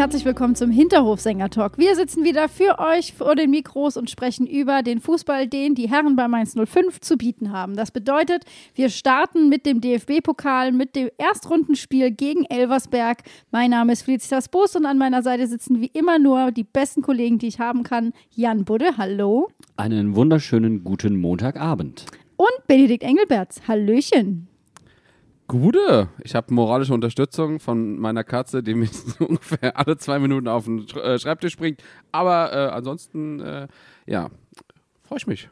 Herzlich willkommen zum Hinterhofsänger-Talk. Wir sitzen wieder für euch vor den Mikros und sprechen über den Fußball, den die Herren bei Mainz 05 zu bieten haben. Das bedeutet, wir starten mit dem DFB-Pokal, mit dem Erstrundenspiel gegen Elversberg. Mein Name ist Felicitas Boos und an meiner Seite sitzen wie immer nur die besten Kollegen, die ich haben kann. Jan Budde, hallo. Einen wunderschönen guten Montagabend. Und Benedikt Engelberts, hallöchen. Gute. Ich habe moralische Unterstützung von meiner Katze, die mir ungefähr alle zwei Minuten auf den äh, Schreibtisch bringt. Aber äh, ansonsten, äh, ja, freue ich mich.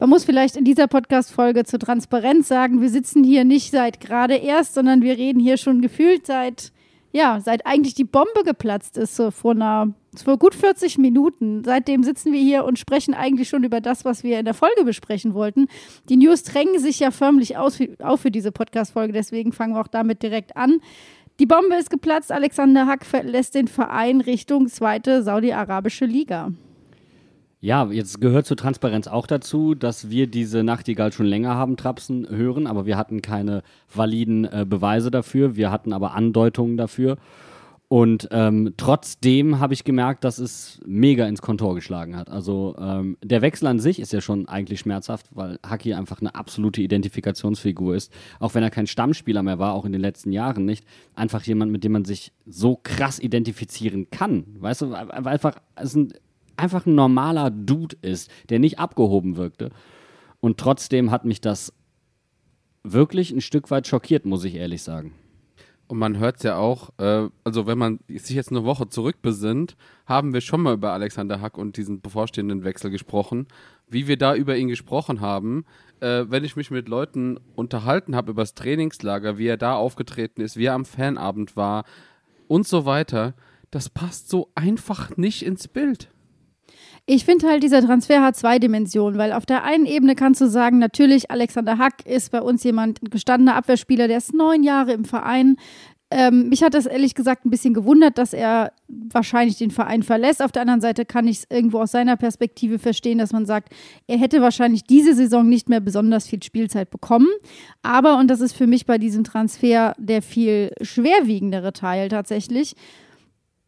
Man muss vielleicht in dieser Podcast-Folge zur Transparenz sagen, wir sitzen hier nicht seit gerade erst, sondern wir reden hier schon gefühlt seit, ja, seit eigentlich die Bombe geplatzt ist, so vor einer vor gut 40 Minuten. Seitdem sitzen wir hier und sprechen eigentlich schon über das, was wir in der Folge besprechen wollten. Die News drängen sich ja förmlich aus, auf für diese Podcast-Folge, deswegen fangen wir auch damit direkt an. Die Bombe ist geplatzt. Alexander Hack verlässt den Verein Richtung zweite saudi-arabische Liga. Ja, jetzt gehört zur Transparenz auch dazu, dass wir diese Nachtigall schon länger haben trapsen hören, aber wir hatten keine validen äh, Beweise dafür. Wir hatten aber Andeutungen dafür. Und ähm, trotzdem habe ich gemerkt, dass es mega ins Kontor geschlagen hat. Also ähm, der Wechsel an sich ist ja schon eigentlich schmerzhaft, weil Haki einfach eine absolute Identifikationsfigur ist. Auch wenn er kein Stammspieler mehr war, auch in den letzten Jahren nicht. Einfach jemand, mit dem man sich so krass identifizieren kann. Weißt du, einfach, es ein, einfach ein normaler Dude ist, der nicht abgehoben wirkte. Und trotzdem hat mich das wirklich ein Stück weit schockiert, muss ich ehrlich sagen. Und man hört es ja auch, äh, also wenn man sich jetzt eine Woche zurückbesinnt, haben wir schon mal über Alexander Hack und diesen bevorstehenden Wechsel gesprochen. Wie wir da über ihn gesprochen haben, äh, wenn ich mich mit Leuten unterhalten habe über das Trainingslager, wie er da aufgetreten ist, wie er am Fanabend war und so weiter, das passt so einfach nicht ins Bild. Ich finde halt, dieser Transfer hat zwei Dimensionen, weil auf der einen Ebene kannst du sagen, natürlich, Alexander Hack ist bei uns jemand, ein gestandener Abwehrspieler, der ist neun Jahre im Verein. Ähm, mich hat das ehrlich gesagt ein bisschen gewundert, dass er wahrscheinlich den Verein verlässt. Auf der anderen Seite kann ich es irgendwo aus seiner Perspektive verstehen, dass man sagt, er hätte wahrscheinlich diese Saison nicht mehr besonders viel Spielzeit bekommen. Aber, und das ist für mich bei diesem Transfer der viel schwerwiegendere Teil tatsächlich,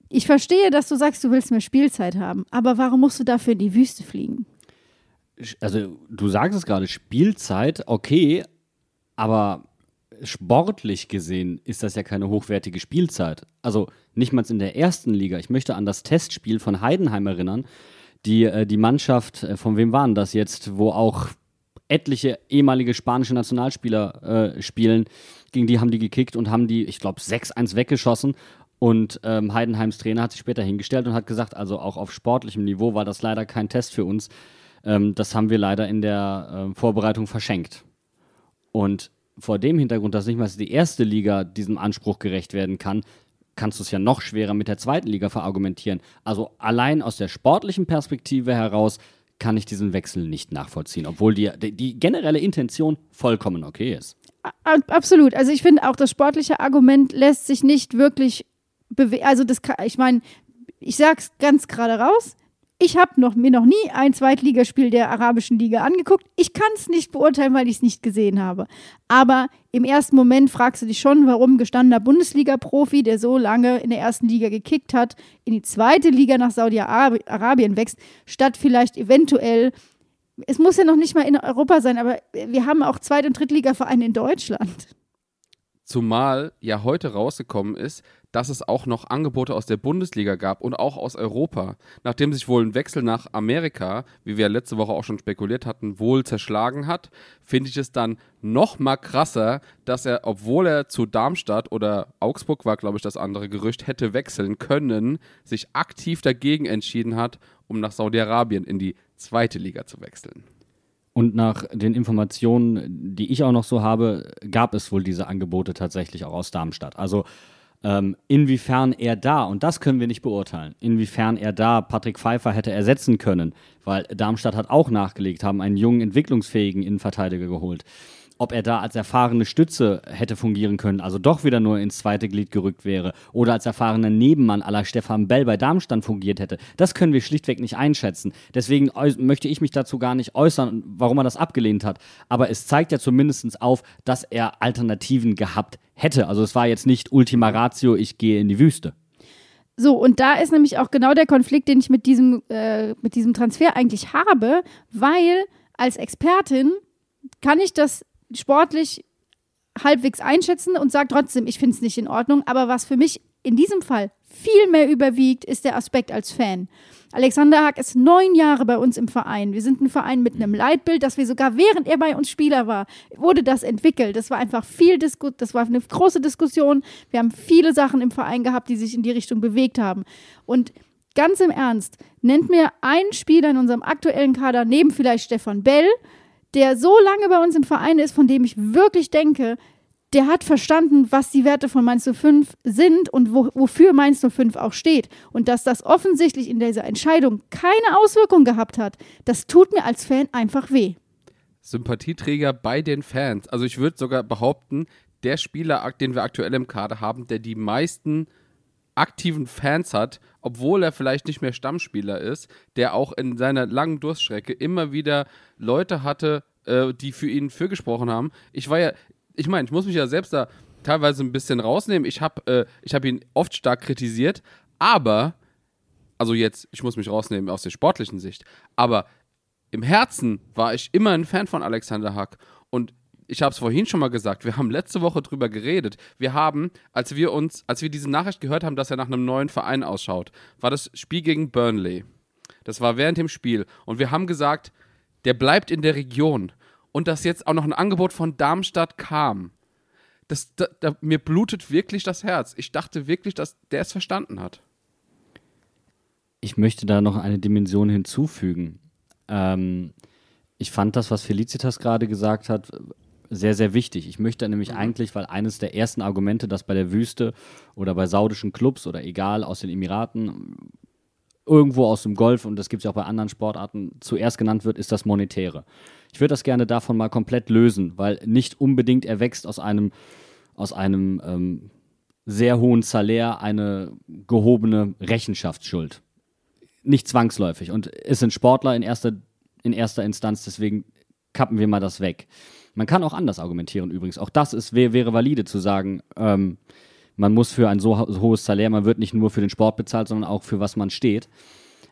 ich verstehe, dass du sagst, du willst mehr Spielzeit haben, aber warum musst du dafür in die Wüste fliegen? Also, du sagst es gerade, Spielzeit, okay, aber sportlich gesehen ist das ja keine hochwertige Spielzeit. Also nicht mal in der ersten Liga. Ich möchte an das Testspiel von Heidenheim erinnern. Die, äh, die Mannschaft, äh, von wem waren das jetzt, wo auch etliche ehemalige spanische Nationalspieler äh, spielen, gegen die haben die gekickt und haben die, ich glaube, 6-1 weggeschossen. Und ähm, Heidenheims Trainer hat sich später hingestellt und hat gesagt, also auch auf sportlichem Niveau war das leider kein Test für uns. Ähm, das haben wir leider in der äh, Vorbereitung verschenkt. Und vor dem Hintergrund, dass nicht mal die erste Liga diesem Anspruch gerecht werden kann, kannst du es ja noch schwerer mit der zweiten Liga verargumentieren. Also allein aus der sportlichen Perspektive heraus kann ich diesen Wechsel nicht nachvollziehen, obwohl die, die generelle Intention vollkommen okay ist. Absolut. Also ich finde auch, das sportliche Argument lässt sich nicht wirklich also das kann, ich meine, ich sag's ganz gerade raus. Ich habe noch, mir noch nie ein Zweitligaspiel der arabischen Liga angeguckt. Ich kann es nicht beurteilen, weil ich es nicht gesehen habe. Aber im ersten Moment fragst du dich schon, warum gestandener Bundesliga-Profi, der so lange in der ersten Liga gekickt hat, in die zweite Liga nach Saudi-Arabien wächst, statt vielleicht eventuell, es muss ja noch nicht mal in Europa sein, aber wir haben auch Zweit- und Drittliga-Vereine in Deutschland. Zumal ja heute rausgekommen ist, dass es auch noch Angebote aus der Bundesliga gab und auch aus Europa. Nachdem sich wohl ein Wechsel nach Amerika, wie wir letzte Woche auch schon spekuliert hatten, wohl zerschlagen hat, finde ich es dann noch mal krasser, dass er, obwohl er zu Darmstadt oder Augsburg war, glaube ich, das andere Gerücht, hätte wechseln können, sich aktiv dagegen entschieden hat, um nach Saudi-Arabien in die zweite Liga zu wechseln. Und nach den Informationen, die ich auch noch so habe, gab es wohl diese Angebote tatsächlich auch aus Darmstadt. Also ähm, inwiefern er da, und das können wir nicht beurteilen, inwiefern er da Patrick Pfeiffer hätte ersetzen können, weil Darmstadt hat auch nachgelegt, haben einen jungen, entwicklungsfähigen Innenverteidiger geholt. Ob er da als erfahrene Stütze hätte fungieren können, also doch wieder nur ins zweite Glied gerückt wäre oder als erfahrener Nebenmann aller Stefan Bell bei Darmstadt fungiert hätte, das können wir schlichtweg nicht einschätzen. Deswegen möchte ich mich dazu gar nicht äußern, warum er das abgelehnt hat. Aber es zeigt ja zumindest auf, dass er Alternativen gehabt hätte. Also es war jetzt nicht Ultima Ratio, ich gehe in die Wüste. So, und da ist nämlich auch genau der Konflikt, den ich mit diesem, äh, mit diesem Transfer eigentlich habe, weil als Expertin kann ich das sportlich halbwegs einschätzen und sage trotzdem, ich finde es nicht in Ordnung. Aber was für mich in diesem Fall viel mehr überwiegt, ist der Aspekt als Fan. Alexander Hack ist neun Jahre bei uns im Verein. Wir sind ein Verein mit einem Leitbild, das wir sogar während er bei uns Spieler war, wurde das entwickelt. Das war einfach viel Disku das war eine große Diskussion. Wir haben viele Sachen im Verein gehabt, die sich in die Richtung bewegt haben. Und ganz im Ernst, nennt mir einen Spieler in unserem aktuellen Kader, neben vielleicht Stefan Bell, der so lange bei uns im Verein ist, von dem ich wirklich denke, der hat verstanden, was die Werte von Mainz 05 sind und wo, wofür Mainz 05 auch steht. Und dass das offensichtlich in dieser Entscheidung keine Auswirkung gehabt hat, das tut mir als Fan einfach weh. Sympathieträger bei den Fans. Also ich würde sogar behaupten, der Spieler, den wir aktuell im Kader haben, der die meisten aktiven Fans hat, obwohl er vielleicht nicht mehr Stammspieler ist, der auch in seiner langen Durststrecke immer wieder Leute hatte, äh, die für ihn für gesprochen haben. Ich war ja, ich meine, ich muss mich ja selbst da teilweise ein bisschen rausnehmen. Ich habe äh, hab ihn oft stark kritisiert, aber, also jetzt, ich muss mich rausnehmen aus der sportlichen Sicht, aber im Herzen war ich immer ein Fan von Alexander Hack. Und ich habe es vorhin schon mal gesagt, wir haben letzte Woche drüber geredet. Wir haben, als wir uns, als wir diese Nachricht gehört haben, dass er nach einem neuen Verein ausschaut, war das Spiel gegen Burnley. Das war während dem Spiel. Und wir haben gesagt, der bleibt in der Region und dass jetzt auch noch ein Angebot von Darmstadt kam. Das, da, da, mir blutet wirklich das Herz. Ich dachte wirklich, dass der es verstanden hat. Ich möchte da noch eine Dimension hinzufügen. Ähm, ich fand das, was Felicitas gerade gesagt hat, sehr, sehr wichtig. Ich möchte nämlich mhm. eigentlich, weil eines der ersten Argumente, das bei der Wüste oder bei saudischen Clubs oder egal aus den Emiraten, irgendwo aus dem Golf, und das gibt es ja auch bei anderen Sportarten, zuerst genannt wird, ist das Monetäre. Ich würde das gerne davon mal komplett lösen, weil nicht unbedingt erwächst aus einem, aus einem ähm, sehr hohen Salär eine gehobene Rechenschaftsschuld. Nicht zwangsläufig. Und es sind Sportler in erster, in erster Instanz, deswegen kappen wir mal das weg. Man kann auch anders argumentieren übrigens. Auch das ist, wär, wäre valide zu sagen, ähm, man muss für ein so hohes Salär, man wird nicht nur für den Sport bezahlt, sondern auch für was man steht.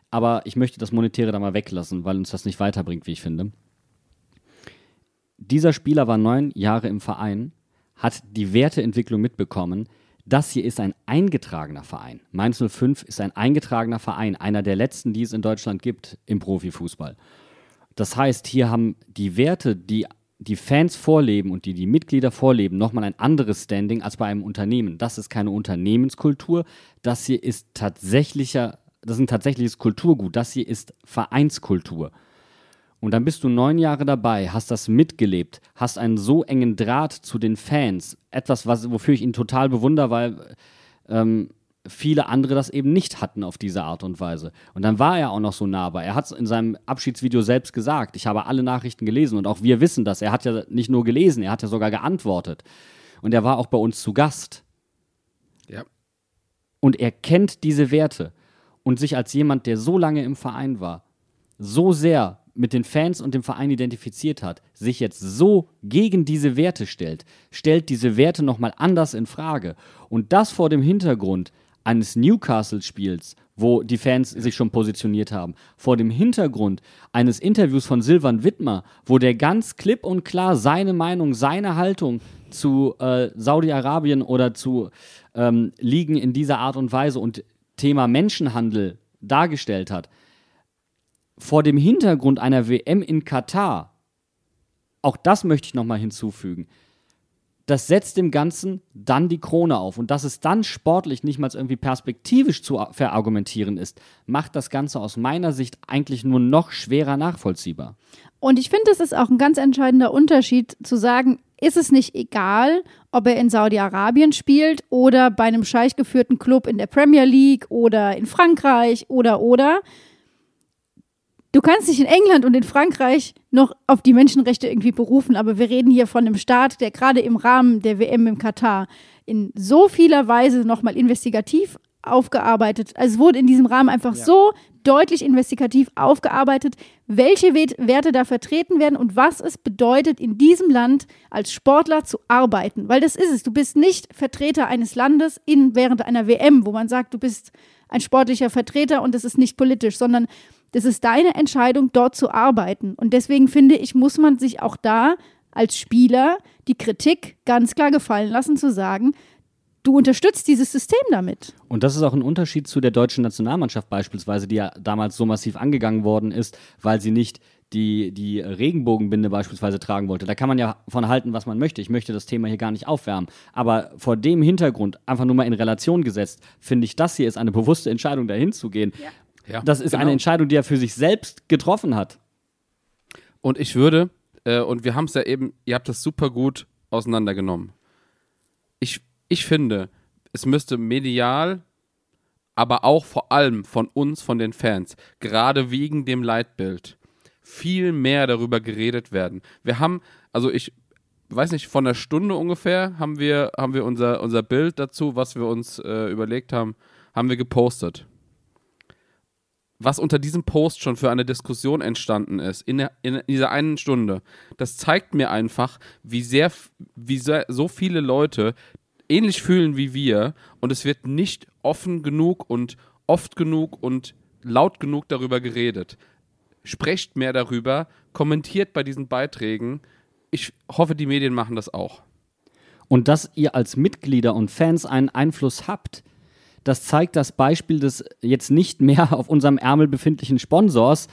Aber ich möchte das Monetäre da mal weglassen, weil uns das nicht weiterbringt, wie ich finde dieser Spieler war neun Jahre im Verein, hat die Werteentwicklung mitbekommen. Das hier ist ein eingetragener Verein. Mainz 05 ist ein eingetragener Verein, einer der letzten, die es in Deutschland gibt im Profifußball. Das heißt, hier haben die Werte, die die Fans vorleben und die die Mitglieder vorleben, nochmal ein anderes Standing als bei einem Unternehmen. Das ist keine Unternehmenskultur. Das hier ist tatsächlicher, das ist ein tatsächliches Kulturgut. Das hier ist Vereinskultur. Und dann bist du neun Jahre dabei, hast das mitgelebt, hast einen so engen Draht zu den Fans. Etwas, was, wofür ich ihn total bewundere, weil ähm, viele andere das eben nicht hatten auf diese Art und Weise. Und dann war er auch noch so nahbar. Er hat es in seinem Abschiedsvideo selbst gesagt. Ich habe alle Nachrichten gelesen und auch wir wissen das. Er hat ja nicht nur gelesen, er hat ja sogar geantwortet. Und er war auch bei uns zu Gast. Ja. Und er kennt diese Werte. Und sich als jemand, der so lange im Verein war, so sehr mit den Fans und dem Verein identifiziert hat, sich jetzt so gegen diese Werte stellt, stellt diese Werte nochmal anders in Frage. Und das vor dem Hintergrund eines Newcastle-Spiels, wo die Fans sich schon positioniert haben, vor dem Hintergrund eines Interviews von Silvan Wittmer, wo der ganz klipp und klar seine Meinung, seine Haltung zu äh, Saudi-Arabien oder zu ähm, Ligen in dieser Art und Weise und Thema Menschenhandel dargestellt hat, vor dem Hintergrund einer WM in Katar, auch das möchte ich nochmal hinzufügen, das setzt dem Ganzen dann die Krone auf. Und dass es dann sportlich nicht mal irgendwie perspektivisch zu verargumentieren ist, macht das Ganze aus meiner Sicht eigentlich nur noch schwerer nachvollziehbar. Und ich finde, das ist auch ein ganz entscheidender Unterschied zu sagen, ist es nicht egal, ob er in Saudi-Arabien spielt oder bei einem scheich geführten Club in der Premier League oder in Frankreich oder oder, Du kannst dich in England und in Frankreich noch auf die Menschenrechte irgendwie berufen, aber wir reden hier von einem Staat, der gerade im Rahmen der WM im Katar in so vieler Weise nochmal investigativ aufgearbeitet. Also es wurde in diesem Rahmen einfach ja. so deutlich investigativ aufgearbeitet, welche Werte da vertreten werden und was es bedeutet, in diesem Land als Sportler zu arbeiten. Weil das ist es. Du bist nicht Vertreter eines Landes in, während einer WM, wo man sagt, du bist ein sportlicher Vertreter und es ist nicht politisch, sondern das ist deine Entscheidung, dort zu arbeiten. Und deswegen finde ich, muss man sich auch da als Spieler die Kritik ganz klar gefallen lassen, zu sagen, du unterstützt dieses System damit. Und das ist auch ein Unterschied zu der deutschen Nationalmannschaft beispielsweise, die ja damals so massiv angegangen worden ist, weil sie nicht die, die Regenbogenbinde beispielsweise tragen wollte. Da kann man ja von halten, was man möchte. Ich möchte das Thema hier gar nicht aufwärmen. Aber vor dem Hintergrund, einfach nur mal in Relation gesetzt, finde ich, das hier ist eine bewusste Entscheidung, dahin zu gehen. Ja. Ja, das ist genau. eine Entscheidung, die er für sich selbst getroffen hat. Und ich würde, äh, und wir haben es ja eben, ihr habt das super gut auseinandergenommen. Ich ich finde, es müsste medial, aber auch vor allem von uns, von den Fans, gerade wegen dem Leitbild, viel mehr darüber geredet werden. Wir haben, also ich weiß nicht, von einer Stunde ungefähr haben wir, haben wir unser, unser Bild dazu, was wir uns äh, überlegt haben, haben wir gepostet. Was unter diesem Post schon für eine Diskussion entstanden ist, in, der, in dieser einen Stunde, das zeigt mir einfach, wie sehr, wie sehr, so viele Leute ähnlich fühlen wie wir und es wird nicht offen genug und oft genug und laut genug darüber geredet. Sprecht mehr darüber, kommentiert bei diesen Beiträgen. Ich hoffe, die Medien machen das auch. Und dass ihr als Mitglieder und Fans einen Einfluss habt, das zeigt das Beispiel des jetzt nicht mehr auf unserem Ärmel befindlichen Sponsors,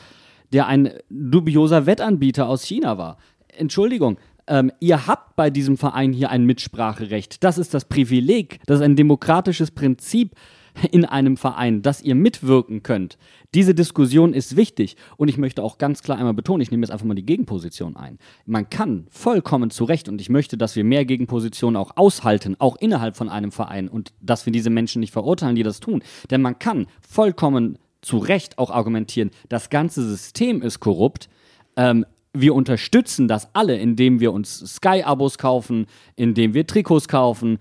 der ein dubioser Wettanbieter aus China war. Entschuldigung, ähm, ihr habt bei diesem Verein hier ein Mitspracherecht. Das ist das Privileg, das ist ein demokratisches Prinzip in einem Verein, dass ihr mitwirken könnt. Diese Diskussion ist wichtig und ich möchte auch ganz klar einmal betonen, ich nehme jetzt einfach mal die Gegenposition ein. Man kann vollkommen zu Recht und ich möchte, dass wir mehr Gegenpositionen auch aushalten, auch innerhalb von einem Verein und dass wir diese Menschen nicht verurteilen, die das tun. Denn man kann vollkommen zu Recht auch argumentieren, das ganze System ist korrupt. Ähm, wir unterstützen das alle, indem wir uns Sky-Abos kaufen, indem wir Trikots kaufen,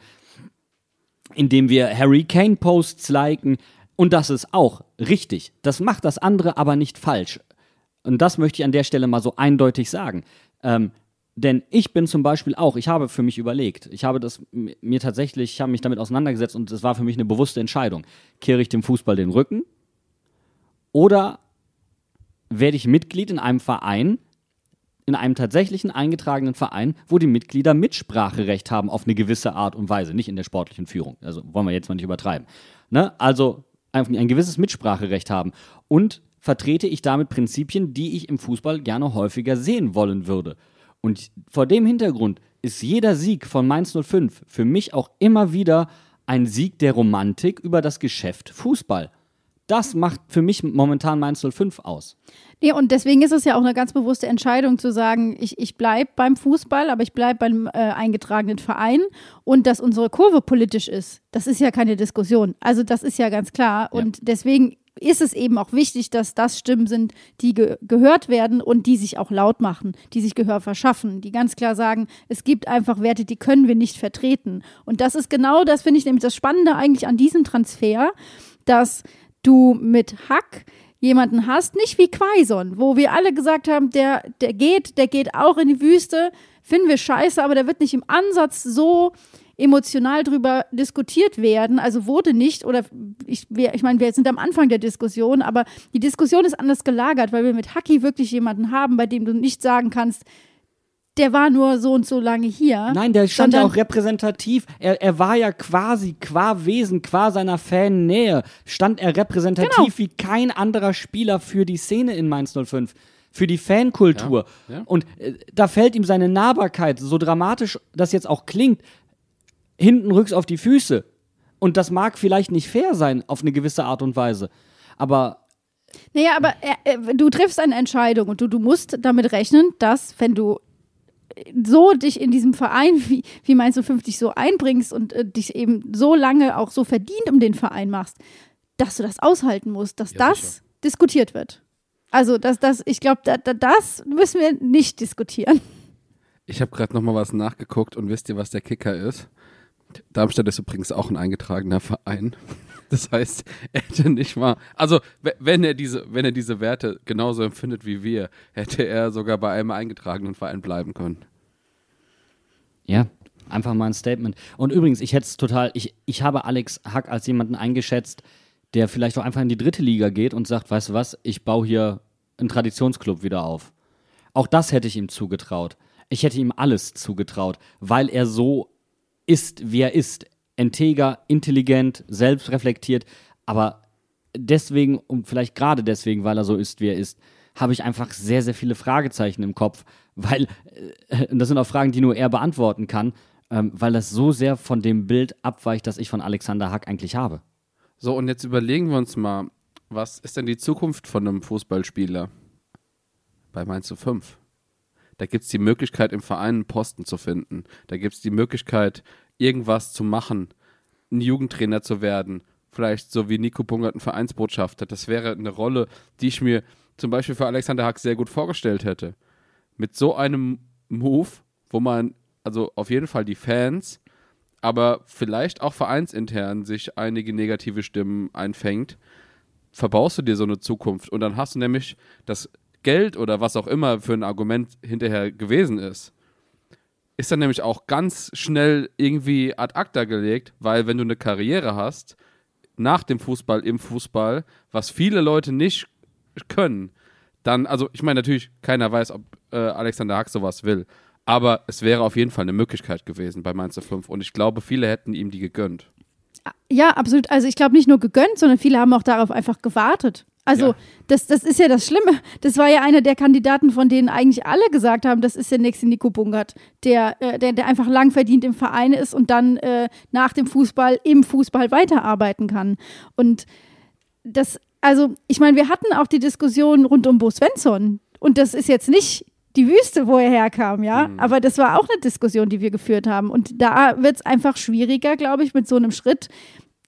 indem wir Harry Kane-Posts liken. Und das ist auch richtig. Das macht das andere aber nicht falsch. Und das möchte ich an der Stelle mal so eindeutig sagen. Ähm, denn ich bin zum Beispiel auch, ich habe für mich überlegt, ich habe das mir tatsächlich, ich habe mich damit auseinandergesetzt und es war für mich eine bewusste Entscheidung. Kehre ich dem Fußball den Rücken oder werde ich Mitglied in einem Verein, in einem tatsächlichen eingetragenen Verein, wo die Mitglieder Mitspracherecht haben auf eine gewisse Art und Weise, nicht in der sportlichen Führung. Also wollen wir jetzt mal nicht übertreiben. Ne? Also ein, ein gewisses Mitspracherecht haben. Und vertrete ich damit Prinzipien, die ich im Fußball gerne häufiger sehen wollen würde. Und vor dem Hintergrund ist jeder Sieg von Mainz 05 für mich auch immer wieder ein Sieg der Romantik über das Geschäft Fußball. Das macht für mich momentan Mainz 05 aus. Nee, und deswegen ist es ja auch eine ganz bewusste Entscheidung zu sagen, ich, ich bleibe beim Fußball, aber ich bleibe beim äh, eingetragenen Verein und dass unsere Kurve politisch ist, das ist ja keine Diskussion. Also das ist ja ganz klar. Ja. Und deswegen ist es eben auch wichtig, dass das Stimmen sind, die ge gehört werden und die sich auch laut machen, die sich Gehör verschaffen, die ganz klar sagen, es gibt einfach Werte, die können wir nicht vertreten. Und das ist genau das, finde ich nämlich das Spannende eigentlich an diesem Transfer, dass du mit Hack jemanden hast, nicht wie Quaison, wo wir alle gesagt haben, der, der geht, der geht auch in die Wüste, finden wir scheiße, aber der wird nicht im Ansatz so emotional drüber diskutiert werden, also wurde nicht, oder ich, ich meine, wir sind am Anfang der Diskussion, aber die Diskussion ist anders gelagert, weil wir mit Haki wirklich jemanden haben, bei dem du nicht sagen kannst, der war nur so und so lange hier. Nein, der stand ja auch repräsentativ. Er, er war ja quasi, qua Wesen, qua seiner Fannähe, stand er repräsentativ genau. wie kein anderer Spieler für die Szene in Mainz 05 für die Fankultur. Ja, ja. Und äh, da fällt ihm seine Nahbarkeit, so dramatisch das jetzt auch klingt, hinten rücks auf die Füße. Und das mag vielleicht nicht fair sein auf eine gewisse Art und Weise. Aber. Naja, aber äh, äh du triffst eine Entscheidung und du, du musst damit rechnen, dass, wenn du so dich in diesem Verein, wie, wie meinst du, 50 so einbringst und äh, dich eben so lange auch so verdient um den Verein machst, dass du das aushalten musst, dass ja, das sicher. diskutiert wird. Also das, das, ich glaube, da, da, das müssen wir nicht diskutieren. Ich habe gerade noch mal was nachgeguckt und wisst ihr, was der Kicker ist? Darmstadt ist übrigens auch ein eingetragener Verein. Das heißt, er hätte nicht mal, also wenn er diese, wenn er diese Werte genauso empfindet wie wir, hätte er sogar bei einem eingetragenen Verein bleiben können. Ja, einfach mal ein Statement. Und übrigens, ich hätte es total, ich, ich habe Alex Hack als jemanden eingeschätzt, der vielleicht auch einfach in die dritte Liga geht und sagt, weißt du was, ich baue hier einen Traditionsclub wieder auf. Auch das hätte ich ihm zugetraut. Ich hätte ihm alles zugetraut, weil er so ist, wie er ist integer, intelligent, selbstreflektiert, aber deswegen und vielleicht gerade deswegen, weil er so ist, wie er ist, habe ich einfach sehr, sehr viele Fragezeichen im Kopf, weil äh, das sind auch Fragen, die nur er beantworten kann, ähm, weil das so sehr von dem Bild abweicht, das ich von Alexander Hack eigentlich habe. So, und jetzt überlegen wir uns mal, was ist denn die Zukunft von einem Fußballspieler bei Mainz 5? Da gibt es die Möglichkeit, im Verein einen Posten zu finden. Da gibt es die Möglichkeit, irgendwas zu machen, ein Jugendtrainer zu werden, vielleicht so wie Nico Bungert ein Vereinsbotschafter. Das wäre eine Rolle, die ich mir zum Beispiel für Alexander Hack sehr gut vorgestellt hätte. Mit so einem Move, wo man also auf jeden Fall die Fans, aber vielleicht auch vereinsintern sich einige negative Stimmen einfängt, verbaust du dir so eine Zukunft und dann hast du nämlich das Geld oder was auch immer für ein Argument hinterher gewesen ist, ist dann nämlich auch ganz schnell irgendwie ad acta gelegt, weil wenn du eine Karriere hast, nach dem Fußball, im Fußball, was viele Leute nicht können, dann, also ich meine natürlich, keiner weiß, ob äh, Alexander Hack sowas will, aber es wäre auf jeden Fall eine Möglichkeit gewesen bei Mainz 5 und ich glaube, viele hätten ihm die gegönnt. Ja, absolut. Also ich glaube nicht nur gegönnt, sondern viele haben auch darauf einfach gewartet. Also, ja. das, das ist ja das Schlimme. Das war ja einer der Kandidaten, von denen eigentlich alle gesagt haben, das ist der nächste Nico Bungert, der, äh, der, der einfach lang verdient im Verein ist und dann äh, nach dem Fußball im Fußball weiterarbeiten kann. Und das, also, ich meine, wir hatten auch die Diskussion rund um Bo Svensson. Und das ist jetzt nicht die Wüste, wo er herkam, ja. Mhm. Aber das war auch eine Diskussion, die wir geführt haben. Und da wird es einfach schwieriger, glaube ich, mit so einem Schritt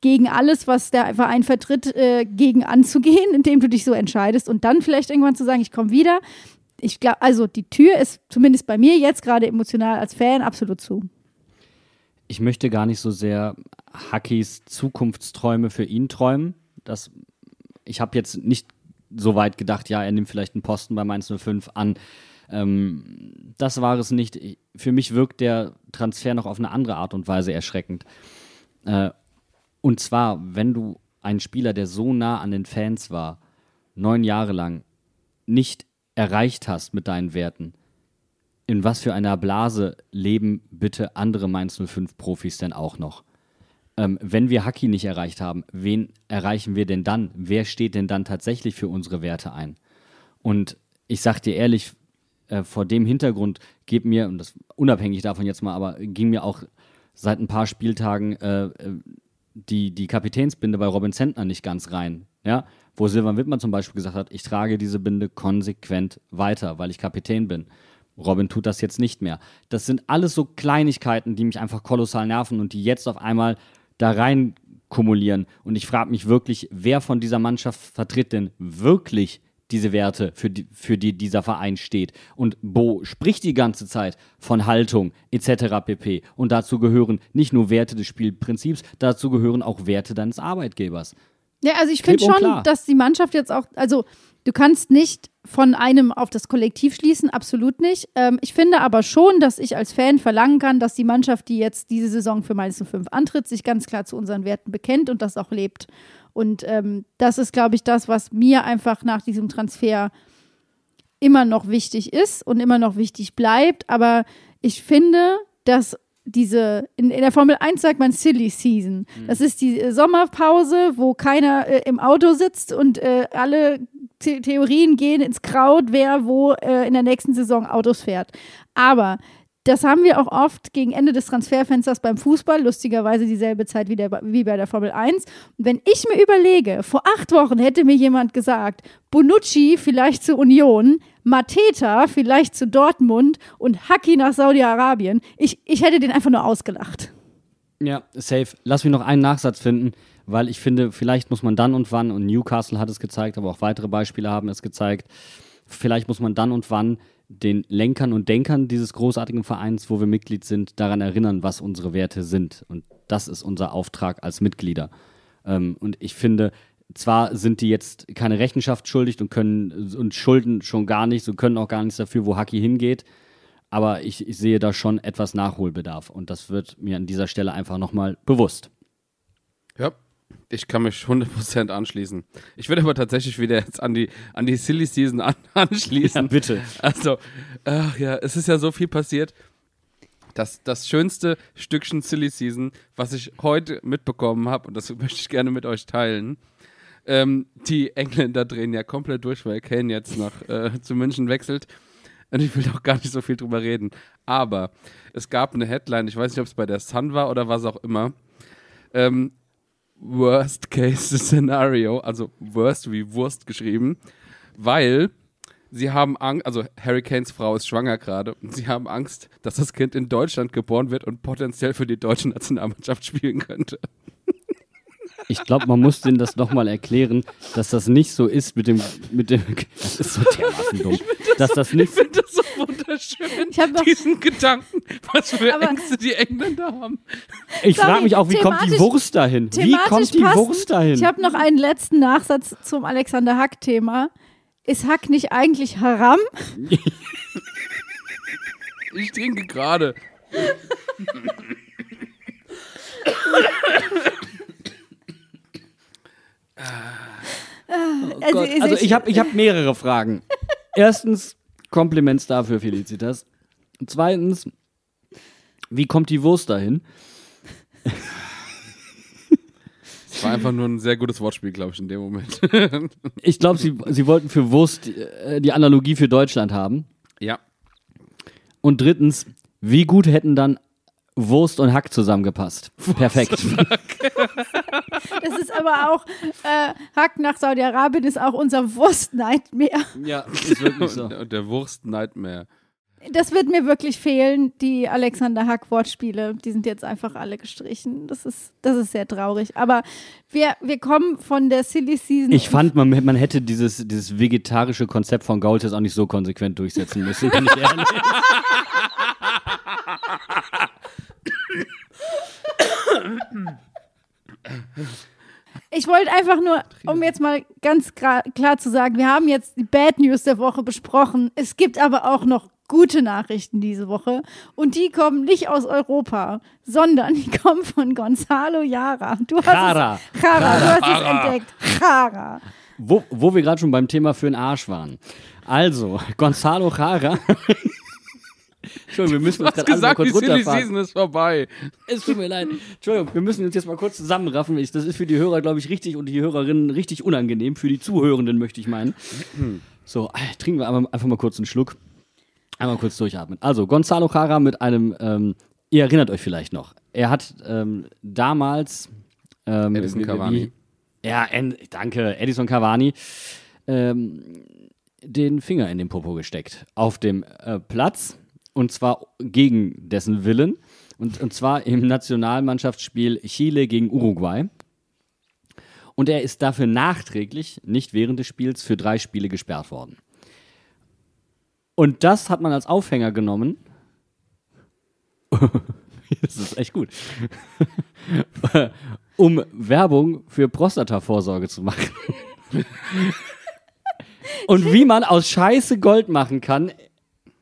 gegen alles, was der Verein vertritt, äh, gegen anzugehen, indem du dich so entscheidest und dann vielleicht irgendwann zu sagen, ich komme wieder. Ich glaube, also die Tür ist zumindest bei mir jetzt gerade emotional als Fan absolut zu. Ich möchte gar nicht so sehr Hackys Zukunftsträume für ihn träumen. Das, ich habe jetzt nicht so weit gedacht, ja, er nimmt vielleicht einen Posten bei Mainz 05 an. Ähm, das war es nicht. Für mich wirkt der Transfer noch auf eine andere Art und Weise erschreckend. Äh, und zwar, wenn du einen Spieler, der so nah an den Fans war, neun Jahre lang nicht erreicht hast mit deinen Werten, in was für einer Blase leben bitte andere Mainz 05 Profis denn auch noch? Ähm, wenn wir Haki nicht erreicht haben, wen erreichen wir denn dann? Wer steht denn dann tatsächlich für unsere Werte ein? Und ich sag dir ehrlich, äh, vor dem Hintergrund geht mir, und das unabhängig davon jetzt mal, aber ging mir auch seit ein paar Spieltagen äh, äh die, die Kapitänsbinde bei Robin Zentner nicht ganz rein. Ja? Wo Silvan Wittmann zum Beispiel gesagt hat, ich trage diese Binde konsequent weiter, weil ich Kapitän bin. Robin tut das jetzt nicht mehr. Das sind alles so Kleinigkeiten, die mich einfach kolossal nerven und die jetzt auf einmal da rein kumulieren. Und ich frage mich wirklich, wer von dieser Mannschaft vertritt denn wirklich diese Werte, für die, für die dieser Verein steht. Und Bo spricht die ganze Zeit von Haltung etc. pp. Und dazu gehören nicht nur Werte des Spielprinzips, dazu gehören auch Werte deines Arbeitgebers. Ja, also ich finde schon, klar. dass die Mannschaft jetzt auch, also du kannst nicht von einem auf das Kollektiv schließen, absolut nicht. Ähm, ich finde aber schon, dass ich als Fan verlangen kann, dass die Mannschaft, die jetzt diese Saison für Mainz 05 antritt, sich ganz klar zu unseren Werten bekennt und das auch lebt. Und ähm, das ist, glaube ich, das, was mir einfach nach diesem Transfer immer noch wichtig ist und immer noch wichtig bleibt. Aber ich finde, dass diese, in, in der Formel 1 sagt man Silly Season. Mhm. Das ist die Sommerpause, wo keiner äh, im Auto sitzt und äh, alle The Theorien gehen ins Kraut, wer wo äh, in der nächsten Saison Autos fährt. Aber das haben wir auch oft gegen Ende des Transferfensters beim Fußball, lustigerweise dieselbe Zeit wie, der, wie bei der Formel 1. Und wenn ich mir überlege, vor acht Wochen hätte mir jemand gesagt, Bonucci vielleicht zu Union, Mateta vielleicht zu Dortmund und Haki nach Saudi-Arabien, ich, ich hätte den einfach nur ausgelacht. Ja, safe. Lass mich noch einen Nachsatz finden, weil ich finde, vielleicht muss man dann und wann, und Newcastle hat es gezeigt, aber auch weitere Beispiele haben es gezeigt, vielleicht muss man dann und wann den Lenkern und Denkern dieses großartigen Vereins, wo wir Mitglied sind, daran erinnern, was unsere Werte sind. Und das ist unser Auftrag als Mitglieder. Ähm, und ich finde, zwar sind die jetzt keine Rechenschaft schuldig und können und schulden schon gar nichts und können auch gar nichts dafür, wo Haki hingeht. Aber ich, ich sehe da schon etwas Nachholbedarf und das wird mir an dieser Stelle einfach nochmal bewusst. Ja, ich kann mich 100% anschließen. Ich würde aber tatsächlich wieder jetzt an die, an die Silly Season an, anschließen. Ja, bitte. Also, ach ja, es ist ja so viel passiert. Das, das schönste Stückchen Silly Season, was ich heute mitbekommen habe, und das möchte ich gerne mit euch teilen. Ähm, die Engländer drehen ja komplett durch, weil Kane jetzt nach äh, zu München wechselt. Und ich will auch gar nicht so viel drüber reden. Aber es gab eine Headline, ich weiß nicht, ob es bei der Sun war oder was auch immer. Ähm, Worst Case Scenario, also Worst wie Wurst geschrieben, weil sie haben Angst, also Harry Kanes Frau ist schwanger gerade und sie haben Angst, dass das Kind in Deutschland geboren wird und potenziell für die deutsche Nationalmannschaft spielen könnte. Ich glaube, man muss denen das nochmal erklären, dass das nicht so ist mit dem, mit dem, das ist so dermaßen dumm, dass das nicht, Ich finde das so wunderschön, Ich diesen Gedanken, was für Aber- Ängste die Engländer haben. Ich frage mich auch, wie kommt die Wurst dahin? Wie Thematisch kommt die passend. Wurst dahin? Ich habe noch einen letzten Nachsatz zum Alexander Hack-Thema. Ist Hack nicht eigentlich Haram? Ich trinke gerade. Oh Gott. Also ich habe ich hab mehrere Fragen. Erstens, Kompliments dafür, Felicitas. Zweitens, wie kommt die Wurst dahin? Es war einfach nur ein sehr gutes Wortspiel, glaube ich, in dem Moment. Ich glaube, sie, sie wollten für Wurst äh, die Analogie für Deutschland haben. ja. Und drittens, wie gut hätten dann Wurst und Hack zusammengepasst? Perfekt. Das ist aber auch, äh, Hack nach Saudi-Arabien ist auch unser Wurst-Nightmare. ja, ist wirklich so. Und der Wurst-Nightmare. Das wird mir wirklich fehlen, die Alexander Hack-Wortspiele. Die sind jetzt einfach alle gestrichen. Das ist, das ist sehr traurig. Aber wir, wir kommen von der Silly Season. Ich fand, man, man hätte dieses, dieses vegetarische Konzept von Gault jetzt auch nicht so konsequent durchsetzen müssen, bin ich ehrlich. Ich wollte einfach nur, um jetzt mal ganz klar zu sagen, wir haben jetzt die Bad News der Woche besprochen. Es gibt aber auch noch gute Nachrichten diese Woche. Und die kommen nicht aus Europa, sondern die kommen von Gonzalo Jara. Du hast Jara. es, Jara, du hast es entdeckt. Jara. Wo, wo wir gerade schon beim Thema für den Arsch waren. Also, Gonzalo Jara. Entschuldigung, wir müssen uns gerade alle mal gesagt, die kurz Silly runterfahren. Season ist vorbei. Es tut mir leid. Entschuldigung, wir müssen uns jetzt mal kurz zusammenraffen. Ich, das ist für die Hörer, glaube ich, richtig und die Hörerinnen richtig unangenehm. Für die Zuhörenden möchte ich meinen. So, äh, trinken wir einfach mal kurz einen Schluck. Einmal kurz durchatmen. Also, Gonzalo Jara mit einem, ähm, ihr erinnert euch vielleicht noch, er hat ähm, damals ähm, Edison Cavani. Ja, danke, Edison Cavani. Ähm, den Finger in den Popo gesteckt. Auf dem äh, Platz. Und zwar gegen dessen Willen. Und, und zwar im Nationalmannschaftsspiel Chile gegen Uruguay. Und er ist dafür nachträglich, nicht während des Spiels, für drei Spiele gesperrt worden. Und das hat man als Aufhänger genommen. das ist echt gut. um Werbung für Prostatavorsorge zu machen. Und wie man aus Scheiße Gold machen kann,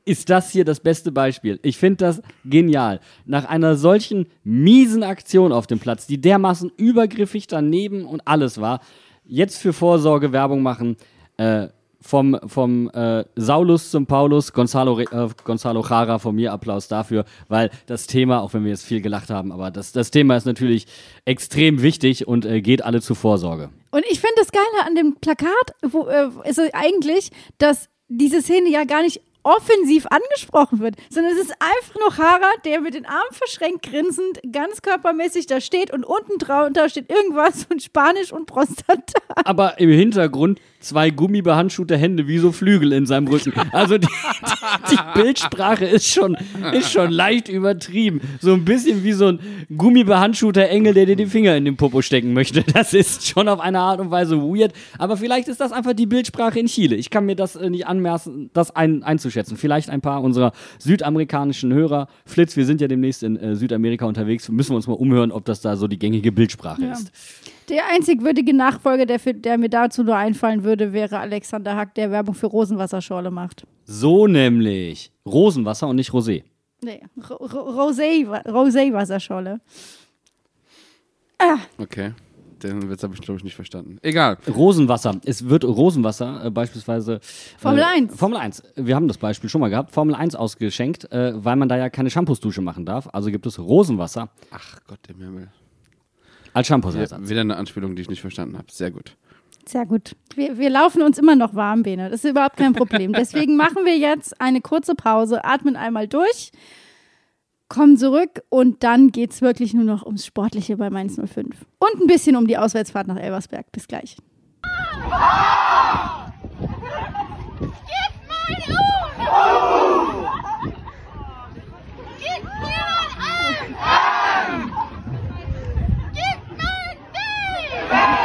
ist das hier das beste Beispiel. Ich finde das genial. Nach einer solchen miesen Aktion auf dem Platz, die dermaßen übergriffig daneben und alles war, jetzt für Vorsorge Werbung machen, äh, vom, vom äh, Saulus zum Paulus, Gonzalo, äh, Gonzalo Jara, von mir Applaus dafür, weil das Thema, auch wenn wir jetzt viel gelacht haben, aber das, das Thema ist natürlich extrem wichtig und äh, geht alle zu Vorsorge. Und ich finde das Geile an dem Plakat, wo, äh, ist es eigentlich, dass diese Szene ja gar nicht offensiv angesprochen wird, sondern es ist einfach nur Harald, der mit den Armen verschränkt grinsend, ganz körpermäßig da steht und unten drunter steht irgendwas von Spanisch und Prostata. Aber im Hintergrund zwei gummibehandschuhte Hände wie so Flügel in seinem Rücken. Also die, die, die Bildsprache ist schon, ist schon leicht übertrieben. So ein bisschen wie so ein gummibehandschuhter Engel, der dir die Finger in den Popo stecken möchte. Das ist schon auf eine Art und Weise weird. Aber vielleicht ist das einfach die Bildsprache in Chile. Ich kann mir das äh, nicht anmerken, das ein, einzuschätzen. Vielleicht ein paar unserer südamerikanischen Hörer. Flitz, wir sind ja demnächst in äh, Südamerika unterwegs. Müssen wir uns mal umhören, ob das da so die gängige Bildsprache Ja. ist. Der einzig würdige Nachfolger, der, für, der mir dazu nur einfallen würde, wäre Alexander Hack, der Werbung für Rosenwasserschorle macht. So nämlich. Rosenwasser und nicht Rosé. Nee, Ro Ro Rosé, Rosé-Wasserschorle. Okay. Den Witz habe ich, glaube ich, nicht verstanden. Egal. Rosenwasser. Es wird Rosenwasser äh, beispielsweise. Formel äh, 1. Formel 1. Wir haben das Beispiel schon mal gehabt. Formel 1 ausgeschenkt, äh, weil man da ja keine Shampoosdusche machen darf. Also gibt es Rosenwasser Ach Gott im Himmel. Als Shampoo-Ersatz. wieder eine Anspielung, die ich nicht verstanden habe. Sehr gut. Sehr gut. Wir, wir laufen uns immer noch warm, Bene. Das ist überhaupt kein Problem. Deswegen machen wir jetzt eine kurze Pause, atmen einmal durch, kommen zurück und dann geht es wirklich nur noch ums Sportliche bei Mainz 05. Und ein bisschen um die Auswärtsfahrt nach Elversberg. Bis gleich. Gib Yeah.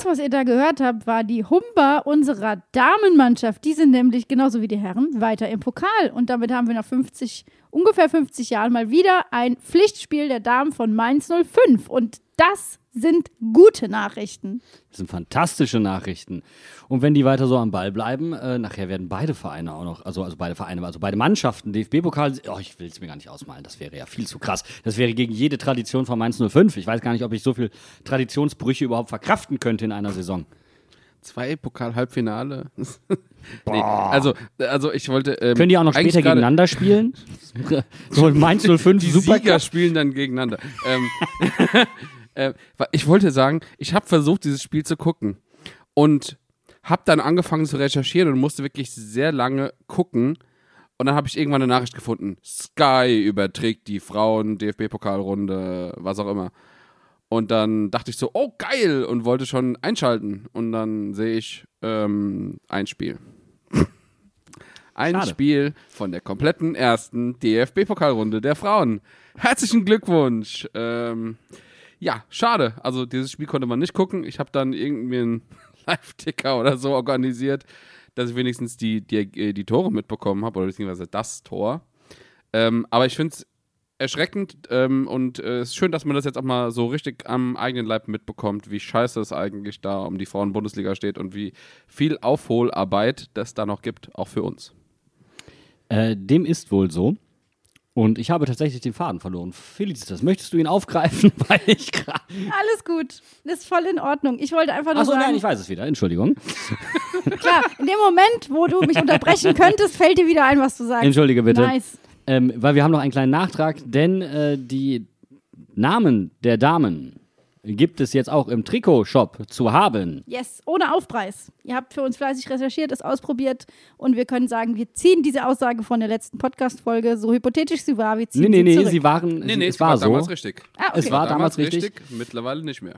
Das, was ihr da gehört habt, war die Humba unserer Damenmannschaft. Die sind nämlich genauso wie die Herren weiter im Pokal. Und damit haben wir nach 50, ungefähr 50 Jahren mal wieder ein Pflichtspiel der Damen von Mainz 05. Und das sind gute Nachrichten. Das sind fantastische Nachrichten. Und wenn die weiter so am Ball bleiben, äh, nachher werden beide Vereine auch noch, also, also beide Vereine, also beide Mannschaften, DFB-Pokal, oh, ich will es mir gar nicht ausmalen, das wäre ja viel zu krass. Das wäre gegen jede Tradition von Mainz 05. Ich weiß gar nicht, ob ich so viel Traditionsbrüche überhaupt verkraften könnte in einer Saison. Zwei Pokal-Halbfinale. nee, also, also ich wollte. Ähm, Können die auch noch später gegeneinander spielen? so ein Mainz 05 Die Supercup? Sieger spielen dann gegeneinander. ähm, äh, ich wollte sagen, ich habe versucht, dieses Spiel zu gucken und habe dann angefangen zu recherchieren und musste wirklich sehr lange gucken. Und dann habe ich irgendwann eine Nachricht gefunden. Sky überträgt die Frauen DFB-Pokalrunde, was auch immer. Und dann dachte ich so, oh geil, und wollte schon einschalten. Und dann sehe ich ähm, ein Spiel. Ein Schade. Spiel von der kompletten ersten DFB-Pokalrunde der Frauen. Herzlichen Glückwunsch. Ähm, ja, schade. Also dieses Spiel konnte man nicht gucken. Ich habe dann irgendwie einen Live-Ticker oder so organisiert, dass ich wenigstens die, die, äh, die Tore mitbekommen habe, oder beziehungsweise das Tor. Ähm, aber ich finde es erschreckend ähm, und äh, es ist schön, dass man das jetzt auch mal so richtig am eigenen Leib mitbekommt, wie scheiße es eigentlich da um die Frauen-Bundesliga steht und wie viel Aufholarbeit das da noch gibt, auch für uns. Äh, dem ist wohl so. Und ich habe tatsächlich den Faden verloren. Felicitas, möchtest du ihn aufgreifen? Weil ich gerade. Alles gut. Ist voll in Ordnung. Ich wollte einfach nur Achso, sagen, nein, ich weiß es wieder. Entschuldigung. klar, in dem Moment, wo du mich unterbrechen könntest, fällt dir wieder ein, was du sagst. Entschuldige bitte. Nice. Ähm, weil wir haben noch einen kleinen Nachtrag, denn äh, die Namen der Damen gibt es jetzt auch im Trikotshop zu haben. Yes, ohne Aufpreis. Ihr habt für uns fleißig recherchiert, es ausprobiert und wir können sagen, wir ziehen diese Aussage von der letzten Podcast-Folge, so hypothetisch sie war, wir ziehen Nee, nee, sie nee, zurück. sie waren. Nee, nee, es war, so. damals richtig. ah, okay. es war damals richtig. mittlerweile nicht mehr.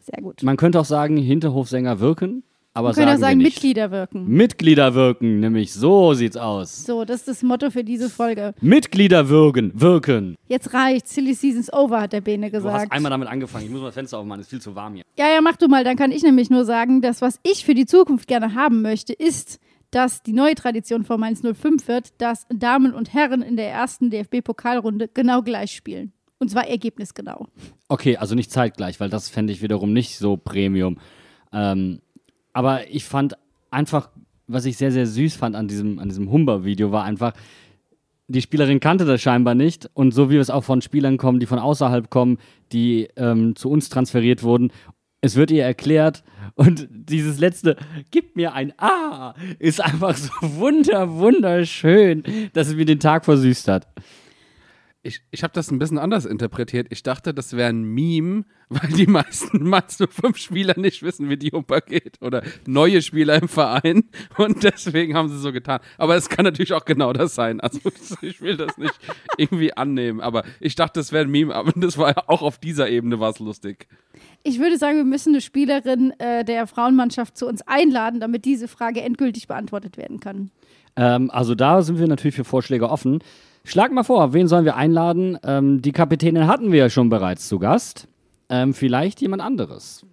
Sehr gut. Man könnte auch sagen, Hinterhofsänger wirken, aber auch sagen, sagen. Mitglieder wirken. Mitglieder wirken, nämlich so sieht's aus. So, das ist das Motto für diese Folge. Mitglieder wirken, wirken. Jetzt reicht, Silly Seasons over, hat der Bene Du hast gesagt. einmal damit angefangen. Ich muss mal das Fenster aufmachen, ist viel zu warm hier. Ja, ja, mach du mal, dann kann ich nämlich nur sagen, das, was ich für die Zukunft gerne haben möchte, ist, dass die neue Tradition von Mainz 05 wird, dass Damen und Herren in der ersten DFB-Pokalrunde genau gleich spielen. Und zwar ergebnisgenau. Okay, also nicht zeitgleich, weil das fände ich wiederum nicht so Premium. Ähm, aber ich fand einfach, was ich sehr, sehr süß fand an diesem, an diesem Humber-Video, war einfach, die Spielerin kannte das scheinbar nicht. Und so wie es auch von Spielern kommen, die von außerhalb kommen, die ähm, zu uns transferiert wurden. es wird ihr erklärt und dieses letzte, gib mir ein A, ist einfach so wunder, wunderschön, dass es mir den Tag versüßt hat. Ich, ich habe das ein bisschen anders interpretiert. Ich dachte, das wäre ein Meme, weil die meisten Mainz 05 Spieler nicht wissen, wie die Oper geht. Oder neue Spieler im Verein. Und deswegen haben sie so getan. Aber es kann natürlich auch genau das sein. Also ich will das nicht irgendwie annehmen. Aber ich dachte, das wäre ein Meme. Aber das war ja auch auf dieser Ebene war es lustig. Ich würde sagen, wir müssen eine Spielerin äh, der Frauenmannschaft zu uns einladen, damit diese Frage endgültig beantwortet werden kann. Ähm, also da sind wir natürlich für Vorschläge offen. Schlag mal vor, wen sollen wir einladen? Ähm, die Kapitänin hatten wir ja schon bereits zu Gast. Ähm, vielleicht jemand anderes.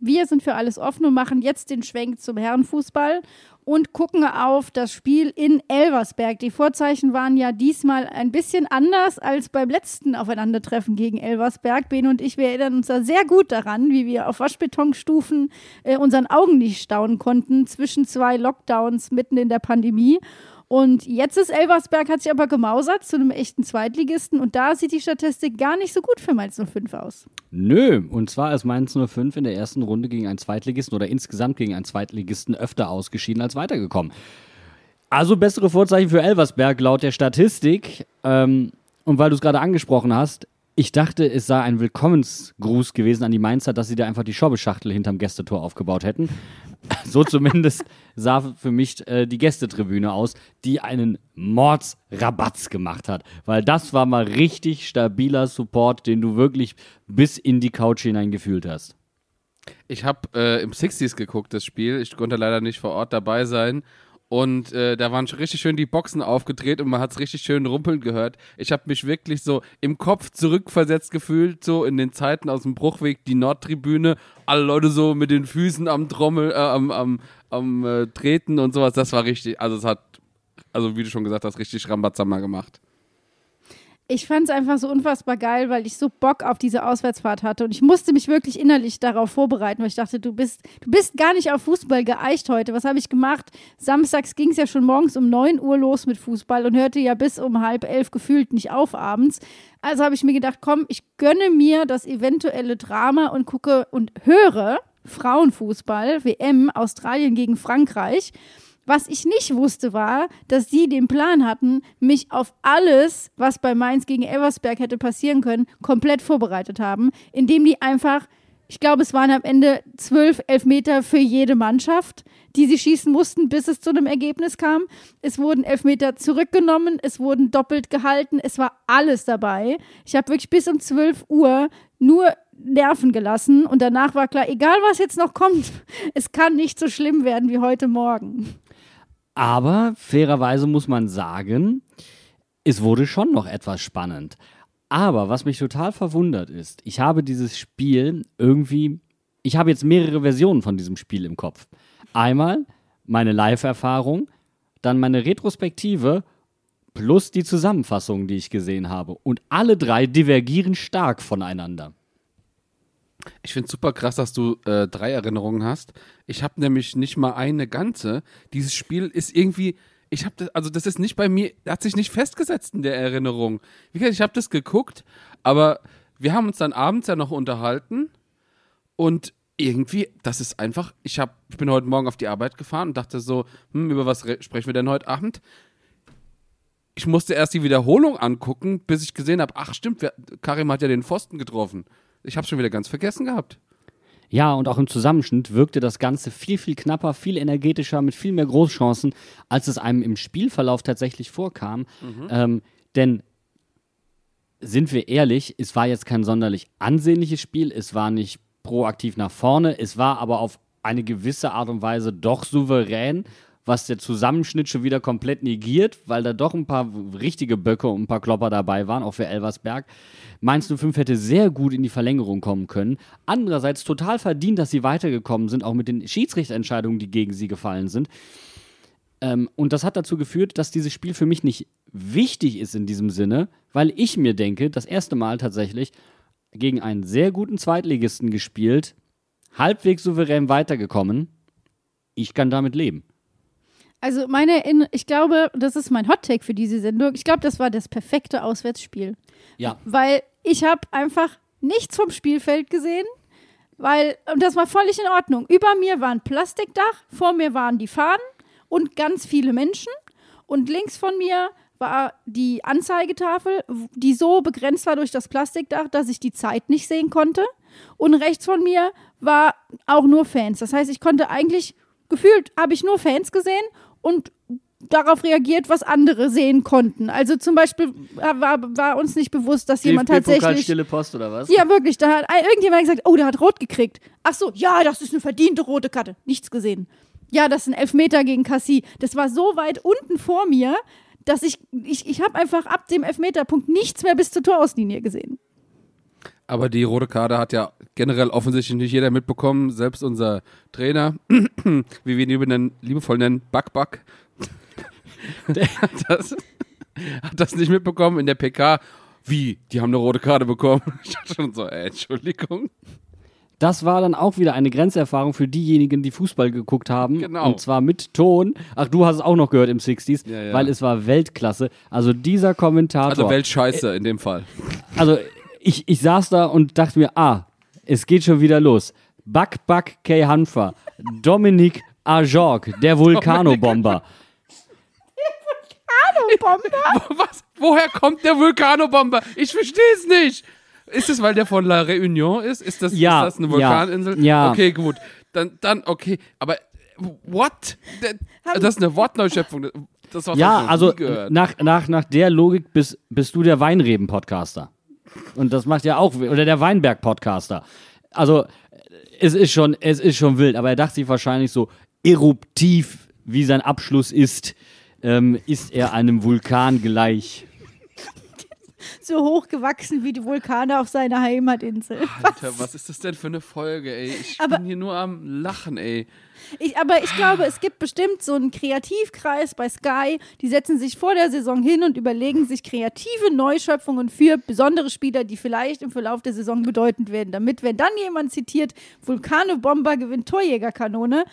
Wir sind für alles offen und machen jetzt den Schwenk zum Herrenfußball und gucken auf das Spiel in Elversberg. Die Vorzeichen waren ja diesmal ein bisschen anders als beim letzten Aufeinandertreffen gegen Elversberg. Ben und ich, wir erinnern uns da sehr gut daran, wie wir auf Waschbetonstufen äh, unseren Augen nicht staunen konnten zwischen zwei Lockdowns mitten in der Pandemie. Und jetzt ist Elversberg, hat sich aber gemausert zu einem echten Zweitligisten und da sieht die Statistik gar nicht so gut für Mainz 05 aus. Nö, und zwar ist Mainz 05 in der ersten Runde gegen einen Zweitligisten oder insgesamt gegen einen Zweitligisten öfter ausgeschieden als weitergekommen. Also bessere Vorzeichen für Elversberg laut der Statistik. Ähm, und weil du es gerade angesprochen hast, ich dachte, es sei ein Willkommensgruß gewesen an die Mainzer, dass sie da einfach die Schobbeschachtel hinterm Gästetor aufgebaut hätten. So zumindest sah für mich äh, die Gästetribüne aus, die einen Mordsrabatz gemacht hat. Weil das war mal richtig stabiler Support, den du wirklich bis in die Couch hinein gefühlt hast. Ich habe äh, im 60s geguckt, das Spiel. Ich konnte leider nicht vor Ort dabei sein. Und äh, da waren schon richtig schön die Boxen aufgedreht und man hat es richtig schön rumpeln gehört. Ich habe mich wirklich so im Kopf zurückversetzt gefühlt, so in den Zeiten aus dem Bruchweg, die Nordtribüne, alle Leute so mit den Füßen am Trommel, äh, am, am, am äh, Treten und sowas. Das war richtig, also es hat, also wie du schon gesagt hast, richtig Rambazamba gemacht. Ich fand es einfach so unfassbar geil, weil ich so Bock auf diese Auswärtsfahrt hatte und ich musste mich wirklich innerlich darauf vorbereiten, weil ich dachte, du bist, du bist gar nicht auf Fußball geeicht heute. Was habe ich gemacht? Samstags ging es ja schon morgens um 9 Uhr los mit Fußball und hörte ja bis um halb elf gefühlt nicht auf abends. Also habe ich mir gedacht, komm, ich gönne mir das eventuelle Drama und gucke und höre Frauenfußball, WM, Australien gegen Frankreich. Was ich nicht wusste, war, dass sie den Plan hatten, mich auf alles, was bei Mainz gegen Elversberg hätte passieren können, komplett vorbereitet haben, indem die einfach, ich glaube, es waren am Ende zwölf Elfmeter für jede Mannschaft, die sie schießen mussten, bis es zu einem Ergebnis kam. Es wurden Elfmeter zurückgenommen, es wurden doppelt gehalten, es war alles dabei. Ich habe wirklich bis um 12 Uhr nur Nerven gelassen und danach war klar, egal was jetzt noch kommt, es kann nicht so schlimm werden wie heute Morgen. Aber fairerweise muss man sagen, es wurde schon noch etwas spannend. Aber was mich total verwundert ist, ich habe dieses Spiel irgendwie, ich habe jetzt mehrere Versionen von diesem Spiel im Kopf. Einmal meine Live-Erfahrung, dann meine Retrospektive plus die Zusammenfassung, die ich gesehen habe. Und alle drei divergieren stark voneinander. Ich finde es super krass, dass du äh, drei Erinnerungen hast. Ich habe nämlich nicht mal eine ganze. Dieses Spiel ist irgendwie, ich habe das, also das ist nicht bei mir, hat sich nicht festgesetzt in der Erinnerung. Wie gesagt, ich habe das geguckt, aber wir haben uns dann abends ja noch unterhalten und irgendwie, das ist einfach, ich, hab, ich bin heute Morgen auf die Arbeit gefahren und dachte so, hm, über was re- sprechen wir denn heute Abend? Ich musste erst die Wiederholung angucken, bis ich gesehen habe, ach stimmt, wer, Karim hat ja den Pfosten getroffen. Ich habe schon wieder ganz vergessen gehabt. Ja, und auch im Zusammenschnitt wirkte das Ganze viel, viel knapper, viel energetischer, mit viel mehr Großchancen, als es einem im Spielverlauf tatsächlich vorkam. Ähm, denn sind wir ehrlich, es war jetzt kein sonderlich ansehnliches Spiel, es war nicht proaktiv nach vorne, es war aber auf eine gewisse Art und Weise doch souverän, was der Zusammenschnitt schon wieder komplett negiert, weil da doch ein paar richtige Böcke und ein paar Klopper dabei waren, auch für Elversberg. Mainz 05 hätte sehr gut in die Verlängerung kommen können. Andererseits total verdient, dass sie weitergekommen sind, auch mit den Schiedsrichterentscheidungen, die gegen sie gefallen sind. Ähm, und das hat dazu geführt, dass dieses Spiel für mich nicht wichtig ist in diesem Sinne, weil ich mir denke, das erste Mal tatsächlich gegen einen sehr guten Zweitligisten gespielt, halbwegs souverän weitergekommen. Ich kann damit leben. Also meine Erinnerung, ich glaube, das ist mein Hot-Take für diese Sendung. Ich glaube, das war das perfekte Auswärtsspiel. Ja. Weil ich habe einfach nichts vom Spielfeld gesehen, Weil, und das war völlig in Ordnung. Über mir war ein Plastikdach, vor mir waren die Fahnen und ganz viele Menschen. Und links von mir war die Anzeigetafel, die so begrenzt war durch das Plastikdach, dass ich die Zeit nicht sehen konnte. Und rechts von mir war auch nur Fans. Das heißt, ich konnte eigentlich, gefühlt habe ich nur Fans gesehen und darauf reagiert, was andere sehen konnten. Also zum Beispiel war, war uns nicht bewusst, dass jemand tatsächlich. stille Post oder was? Ja, wirklich. Da hat irgendjemand gesagt, oh, der hat rot gekriegt. Ach so, ja, das ist eine verdiente rote Karte. Nichts gesehen. Ja, das ist ein Elfmeter gegen Cassie. Das war so weit unten vor mir, dass ich, ich, ich habe einfach ab dem Elfmeterpunkt nichts mehr bis zur Torauslinie gesehen. Aber die rote Karte hat ja generell offensichtlich nicht jeder mitbekommen. Selbst unser Trainer, wie wir ihn liebevoll nennen, Buck Buck, der hat das, hat das nicht mitbekommen in der PK. Wie? Die haben eine rote Karte bekommen. Ich dachte schon so, ey, Entschuldigung. Das war dann auch wieder eine Grenzerfahrung für diejenigen, die Fußball geguckt haben. Genau. Und zwar mit Ton. Ach, du hast es auch noch gehört im 60s, Ja, ja. weil es war Weltklasse. Also dieser Kommentator. Also Weltscheiße in dem Fall. also ich, ich saß da und dachte mir, ah, es geht schon wieder los. Buck Buck K. Hanfer, Dominique Ajorg, der Vulkanobomber. Was? Woher kommt der Vulkanobomber? Ich verstehe es nicht. Ist es, weil der von La Réunion ist? Ist das, Ja, ist das eine ja, Vulkaninsel? ja. Okay, gut. Dann, dann, okay. Aber, what? Das ist eine Wortneuschöpfung. Das du Ja, also nach, nach, nach der Logik bist, bist du der Weinreben-Podcaster. Und das macht ja auch, oder der Weinberg-Podcaster. Also es ist schon, es ist schon wild, aber er dachte sich wahrscheinlich so eruptiv, wie sein Abschluss ist, ähm, ist er einem Vulkan gleich. So hochgewachsen wie die Vulkane auf seiner Heimatinsel. Alter, was ist das denn für eine Folge, ey? Ich Aber- bin hier nur am Lachen, ey. Ich, aber ich glaube, es gibt bestimmt so einen Kreativkreis bei Sky, die setzen sich vor der Saison hin und überlegen sich kreative Neuschöpfungen für besondere Spieler, die vielleicht im Verlauf der Saison bedeutend werden. Damit, wenn dann jemand zitiert, Vulkanebomber gewinnt Torjägerkanone,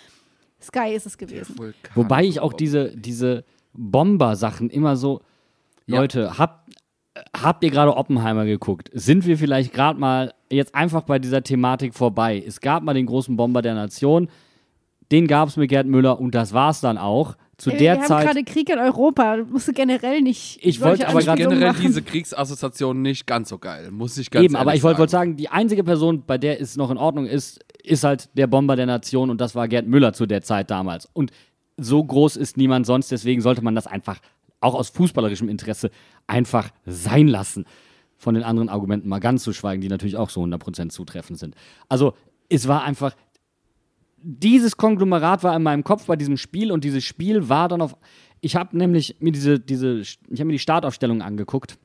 Sky ist es gewesen. Wobei ich auch diese, diese Bomber-Sachen immer so, Ja. Leute, habt, habt ihr gerade Oppenheimer geguckt? Sind wir vielleicht gerade mal jetzt einfach bei dieser Thematik vorbei? Es gab mal den großen Bomber der Nation, den gab es mit Gerd Müller und das war's dann auch. Zu Ey, der wir haben Zeit. gerade Krieg in Europa. Du musst generell nicht. Ich wollte aber gerade Generell machen. diese Kriegsassoziation nicht ganz so geil, muss ich ganz Eben, aber ich wollte sagen, die einzige Person, bei der es noch in Ordnung ist, ist halt der Bomber der Nation und das war Gerd Müller zu der Zeit damals. Und so groß ist niemand sonst, deswegen sollte man das einfach auch aus fußballerischem Interesse einfach sein lassen. Von den anderen Argumenten mal ganz zu schweigen, die natürlich auch so 100% zutreffend sind. Also, es war einfach, dieses Konglomerat war in meinem Kopf bei diesem Spiel und dieses Spiel war dann auf. Ich habe nämlich mir diese, diese, ich habe mir die Startaufstellung angeguckt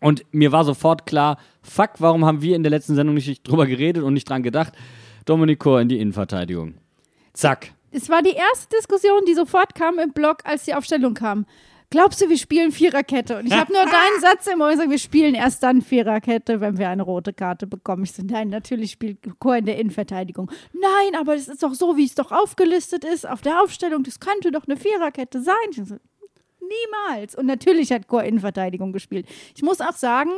und mir war sofort klar, fuck, warum haben wir in der letzten Sendung nicht drüber geredet und nicht dran gedacht? Dominik Kor in die Innenverteidigung. Zack. Es war die erste Diskussion, die sofort kam im Blog, als die Aufstellung kam. Glaubst du, wir spielen Viererkette? Und ich habe nur deinen Satz immer gesagt, wir spielen erst dann Viererkette, wenn wir eine rote Karte bekommen. Ich so, nein, natürlich spielt Chor in der Innenverteidigung. Nein, aber das ist doch so, wie es doch aufgelistet ist auf der Aufstellung. Das könnte doch eine Viererkette sein. Ich so, niemals. Und natürlich hat Chor Innenverteidigung gespielt. Ich muss auch sagen,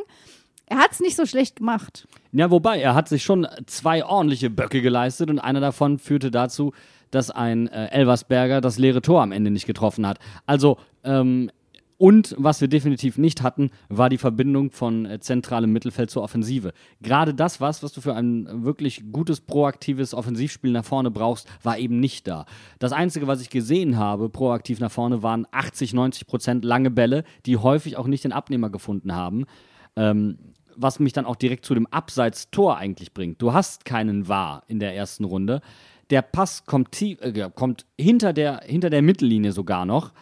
er hat es nicht so schlecht gemacht. Ja, wobei, er hat sich schon zwei ordentliche Böcke geleistet und einer davon führte dazu, dass ein äh, Elversberger das leere Tor am Ende nicht getroffen hat. Also, ähm, und was wir definitiv nicht hatten, war die Verbindung von äh, zentralem Mittelfeld zur Offensive. Gerade das, was, was du für ein wirklich gutes, proaktives Offensivspiel nach vorne brauchst, war eben nicht da. Das Einzige, was ich gesehen habe, proaktiv nach vorne, waren 80, 90 Prozent lange Bälle, die häufig auch nicht den Abnehmer gefunden haben. Ähm, was mich dann auch direkt zu dem Abseits-Tor eigentlich bringt. Du hast keinen Wahr in der ersten Runde. Der Pass kommt, tief, äh, kommt hinter, der, hinter der Mittellinie sogar noch.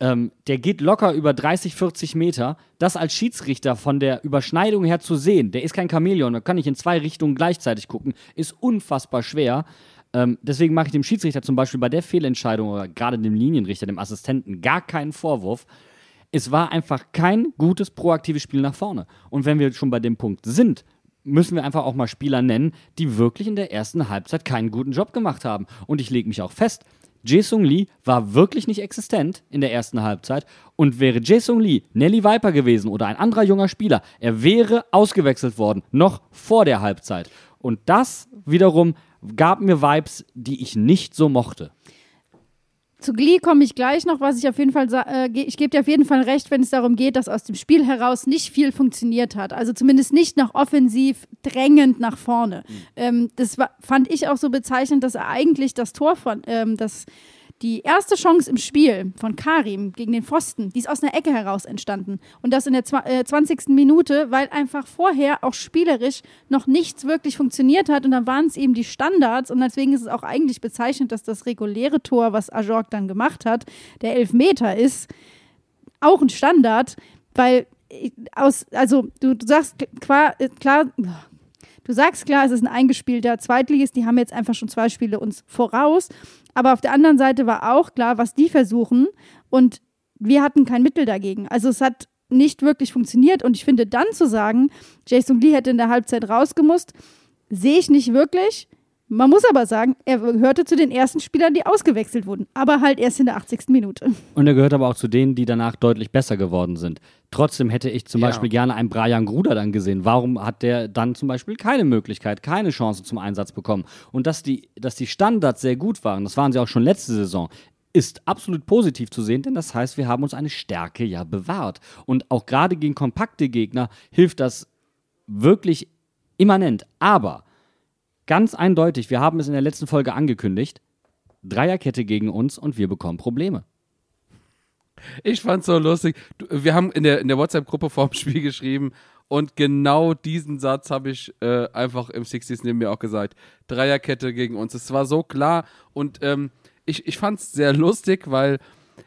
Ähm, der geht locker über 30, 40 Meter. Das als Schiedsrichter von der Überschneidung her zu sehen, der ist kein Chamäleon, da kann ich in zwei Richtungen gleichzeitig gucken, ist unfassbar schwer. Ähm, deswegen mache ich dem Schiedsrichter zum Beispiel bei der Fehlentscheidung oder gerade dem Linienrichter, dem Assistenten, gar keinen Vorwurf. Es war einfach kein gutes, proaktives Spiel nach vorne. Und wenn wir schon bei dem Punkt sind, müssen wir einfach auch mal Spieler nennen, die wirklich in der ersten Halbzeit keinen guten Job gemacht haben. Und ich lege mich auch fest, Jae-Sung Lee war wirklich nicht existent in der ersten Halbzeit und wäre Jae-Sung Lee Nelly Viper gewesen oder ein anderer junger Spieler, er wäre ausgewechselt worden, noch vor der Halbzeit. Und das wiederum gab mir Vibes, die ich nicht so mochte. Zu Glee komme ich gleich noch, was ich auf jeden Fall, äh, ich gebe dir auf jeden Fall recht, wenn es darum geht, dass aus dem Spiel heraus nicht viel funktioniert hat. Also zumindest nicht nach offensiv drängend nach vorne. Ähm, das war, fand ich auch so bezeichnend, dass er eigentlich das Tor von, ähm, das, die erste Chance im Spiel von Karim gegen den Pfosten, die ist aus einer Ecke heraus entstanden. Und das in der zwa- äh, 20. Minute, weil einfach vorher auch spielerisch noch nichts wirklich funktioniert hat. Und dann waren es eben die Standards. Und deswegen ist es auch eigentlich bezeichnend, dass das reguläre Tor, was Ajorg dann gemacht hat, der Elfmeter ist, auch ein Standard, weil äh, aus, also du, du sagst klar, äh, klar, du sagst klar, es ist ein eingespielter Zweitligist, die haben jetzt einfach schon zwei Spiele uns voraus, aber auf der anderen Seite war auch klar, was die versuchen und wir hatten kein Mittel dagegen. Also es hat nicht wirklich funktioniert und ich finde dann zu sagen, Jason Lee hätte in der Halbzeit rausgemusst, sehe ich nicht wirklich. Man muss aber sagen, er gehörte zu den ersten Spielern, die ausgewechselt wurden, aber halt erst in der 80. Minute. Und er gehört aber auch zu denen, die danach deutlich besser geworden sind. Trotzdem hätte ich zum Ja. Beispiel gerne einen Brian Gruder dann gesehen. Warum hat der dann zum Beispiel keine Möglichkeit, keine Chance zum Einsatz bekommen? Und dass die, dass die Standards sehr gut waren, das waren sie auch schon letzte Saison, ist absolut positiv zu sehen, denn das heißt, wir haben uns eine Stärke ja bewahrt. Und auch gerade gegen kompakte Gegner hilft das wirklich immanent. Aber ganz eindeutig, wir haben es in der letzten Folge angekündigt, Dreierkette gegen uns und wir bekommen Probleme. Ich fand's so lustig. Wir haben in der, in der WhatsApp-Gruppe vorm Spiel geschrieben und genau diesen Satz habe ich äh, einfach im 60s neben mir auch gesagt. Dreierkette gegen uns. Es war so klar und ähm, ich, ich fand's sehr lustig, weil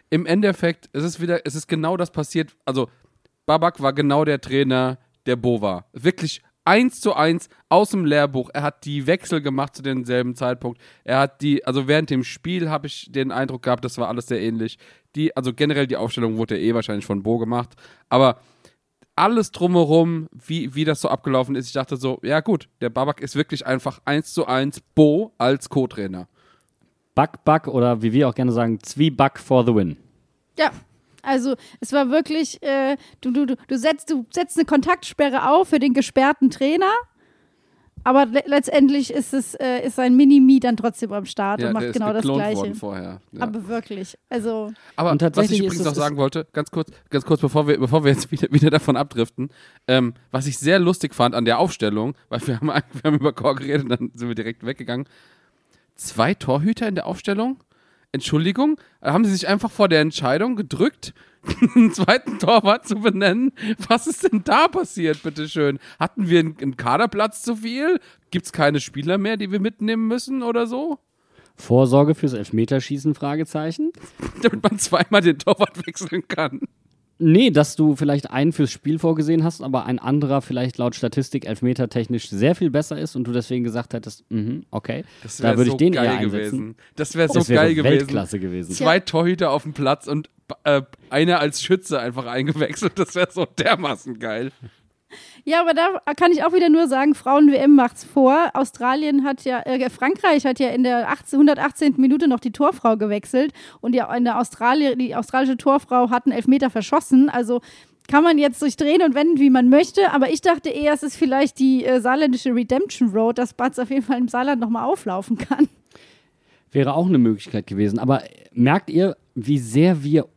im Endeffekt, es ist wieder, es ist genau das passiert. Also, Babak war genau der Trainer, der Bo war. Wirklich eins zu eins aus dem Lehrbuch. Er hat die Wechsel gemacht zu demselben Zeitpunkt. Er hat die, also während dem Spiel habe ich den Eindruck gehabt, das war alles sehr ähnlich. Die, also generell die Aufstellung wurde ja eh wahrscheinlich von Bo gemacht. Aber alles drumherum, wie, wie das so abgelaufen ist, ich dachte so, ja gut, der Babak ist wirklich einfach eins zu eins Bo als Co-Trainer. Buck, Buck oder wie wir auch gerne sagen, Zwieback for the win. Ja, also es war wirklich, äh, du, du, du, du, setzt, du setzt eine Kontaktsperre auf für den gesperrten Trainer, aber le letztendlich ist es äh, ist sein Mini-Me dann trotzdem am Start Ja, und der macht ist genau das Gleiche. vorher. Ja. Aber wirklich, also Aber Und was ich übrigens noch sagen wollte, ganz kurz, ganz kurz, bevor wir, bevor wir jetzt wieder, wieder davon abdriften, ähm, was ich sehr lustig fand an der Aufstellung, weil wir haben, wir haben über Chor geredet und dann sind wir direkt weggegangen. Zwei Torhüter in der Aufstellung? Entschuldigung, haben sie sich einfach vor der Entscheidung gedrückt, einen zweiten Torwart zu benennen? Was ist denn da passiert, bitteschön? Hatten wir einen, einen Kaderplatz zu viel? Gibt es keine Spieler mehr, die wir mitnehmen müssen oder so? Vorsorge fürs Elfmeterschießen? Fragezeichen. Damit man zweimal den Torwart wechseln kann. Nee, dass du vielleicht einen fürs Spiel vorgesehen hast, aber ein anderer vielleicht laut Statistik elfmetertechnisch sehr viel besser ist und du deswegen gesagt hättest, mhm, okay, da wäre würde so ich den geil eher einsetzen. gewesen. Das wäre so Das wäre geil gewesen. Weltklasse gewesen. Zwei Torhüter auf dem Platz und äh, einer als Schütze einfach eingewechselt. Das wäre so dermaßen geil. Ja, aber da kann ich auch wieder nur sagen, Frauen-WM macht's vor. Australien hat ja, äh, Frankreich hat ja in der 18, 118. Minute noch die Torfrau gewechselt und die, eine Australi die australische Torfrau hat einen Elfmeter verschossen. Also kann man jetzt sich drehen und wenden, wie man möchte. Aber ich dachte eher, es ist vielleicht die äh, saarländische Redemption Road, dass Batz auf jeden Fall im Saarland nochmal auflaufen kann. Wäre auch eine Möglichkeit gewesen. Aber merkt ihr, wie sehr wir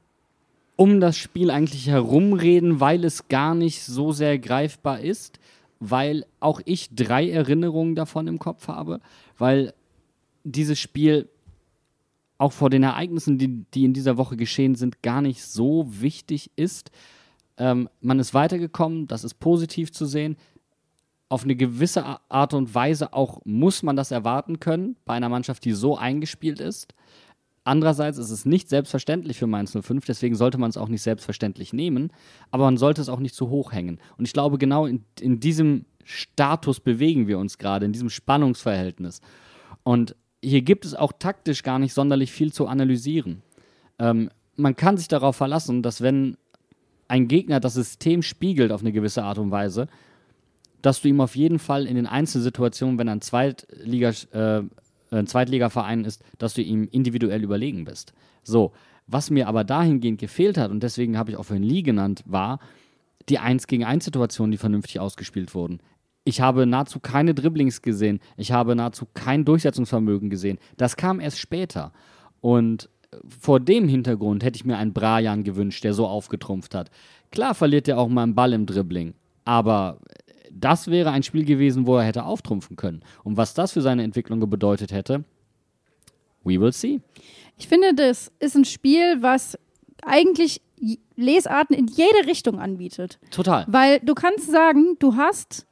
um das Spiel eigentlich herumreden, weil es gar nicht so sehr greifbar ist? Weil auch ich drei Erinnerungen davon im Kopf habe, weil dieses Spiel auch vor den Ereignissen, die, die in dieser Woche geschehen sind, gar nicht so wichtig ist. Ähm, man ist weitergekommen, das ist positiv zu sehen. Auf eine gewisse Art und Weise auch muss man das erwarten können bei einer Mannschaft, die so eingespielt ist. Andererseits ist es nicht selbstverständlich für Mainz 05, deswegen sollte man es auch nicht selbstverständlich nehmen, aber man sollte es auch nicht zu hoch hängen. Und ich glaube, genau in, in diesem Status bewegen wir uns gerade, in diesem Spannungsverhältnis. Und hier gibt es auch taktisch gar nicht sonderlich viel zu analysieren. Ähm, man kann sich darauf verlassen, dass wenn ein Gegner das System spiegelt auf eine gewisse Art und Weise, dass du ihm auf jeden Fall in den Einzelsituationen, wenn er ein Zweitliga, äh, äh, Zweitligaverein ist, dass du ihm individuell überlegen bist. So, was mir aber dahingehend gefehlt hat, und deswegen habe ich auch vorhin Lee genannt, war die 1 gegen 1 Situationen, die vernünftig ausgespielt wurden. Ich habe nahezu keine Dribblings gesehen. Ich habe nahezu kein Durchsetzungsvermögen gesehen. Das kam erst später. Und vor dem Hintergrund hätte ich mir einen Brajan gewünscht, der so aufgetrumpft hat. Klar verliert er auch mal einen Ball im Dribbling, aber das wäre ein Spiel gewesen, wo er hätte auftrumpfen können. Und was das für seine Entwicklung bedeutet hätte, we will see. Ich finde, das ist ein Spiel, was eigentlich Lesarten in jede Richtung anbietet. Total. Weil du kannst sagen, du hast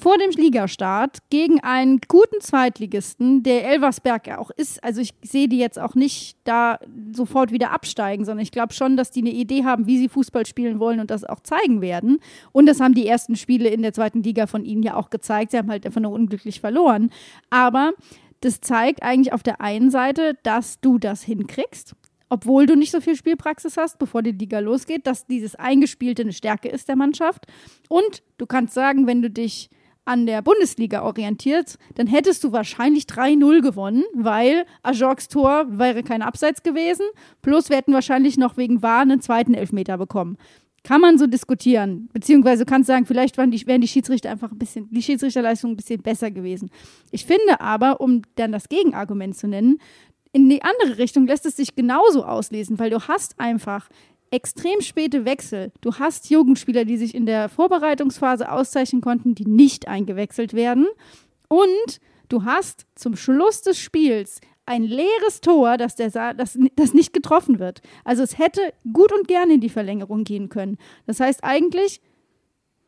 vor dem Ligastart gegen einen guten Zweitligisten, der Elversberg ja auch ist. Also ich sehe die jetzt auch nicht da sofort wieder absteigen, sondern ich glaube schon, dass die eine Idee haben, wie sie Fußball spielen wollen und das auch zeigen werden. Und das haben die ersten Spiele in der zweiten Liga von ihnen ja auch gezeigt. Sie haben halt einfach nur unglücklich verloren. Aber das zeigt eigentlich auf der einen Seite, dass du das hinkriegst obwohl du nicht so viel Spielpraxis hast, bevor die Liga losgeht, dass dieses Eingespielte eine Stärke ist der Mannschaft. Und du kannst sagen, wenn du dich an der Bundesliga orientierst, dann hättest du wahrscheinlich 3-0 gewonnen, weil Ajorks Tor wäre kein Abseits gewesen. Plus wir hätten wahrscheinlich noch wegen Wahr einen zweiten Elfmeter bekommen. Kann man so diskutieren. Beziehungsweise du kannst sagen, vielleicht waren die, wären die Schiedsrichter einfach ein bisschen, die Schiedsrichterleistung ein bisschen besser gewesen. Ich finde aber, um dann das Gegenargument zu nennen, in die andere Richtung lässt es sich genauso auslesen, weil du hast einfach extrem späte Wechsel. Du hast Jugendspieler, die sich in der Vorbereitungsphase auszeichnen konnten, die nicht eingewechselt werden. Und du hast zum Schluss des Spiels ein leeres Tor, das, der das, das nicht getroffen wird. Also es hätte gut und gerne in die Verlängerung gehen können. Das heißt eigentlich,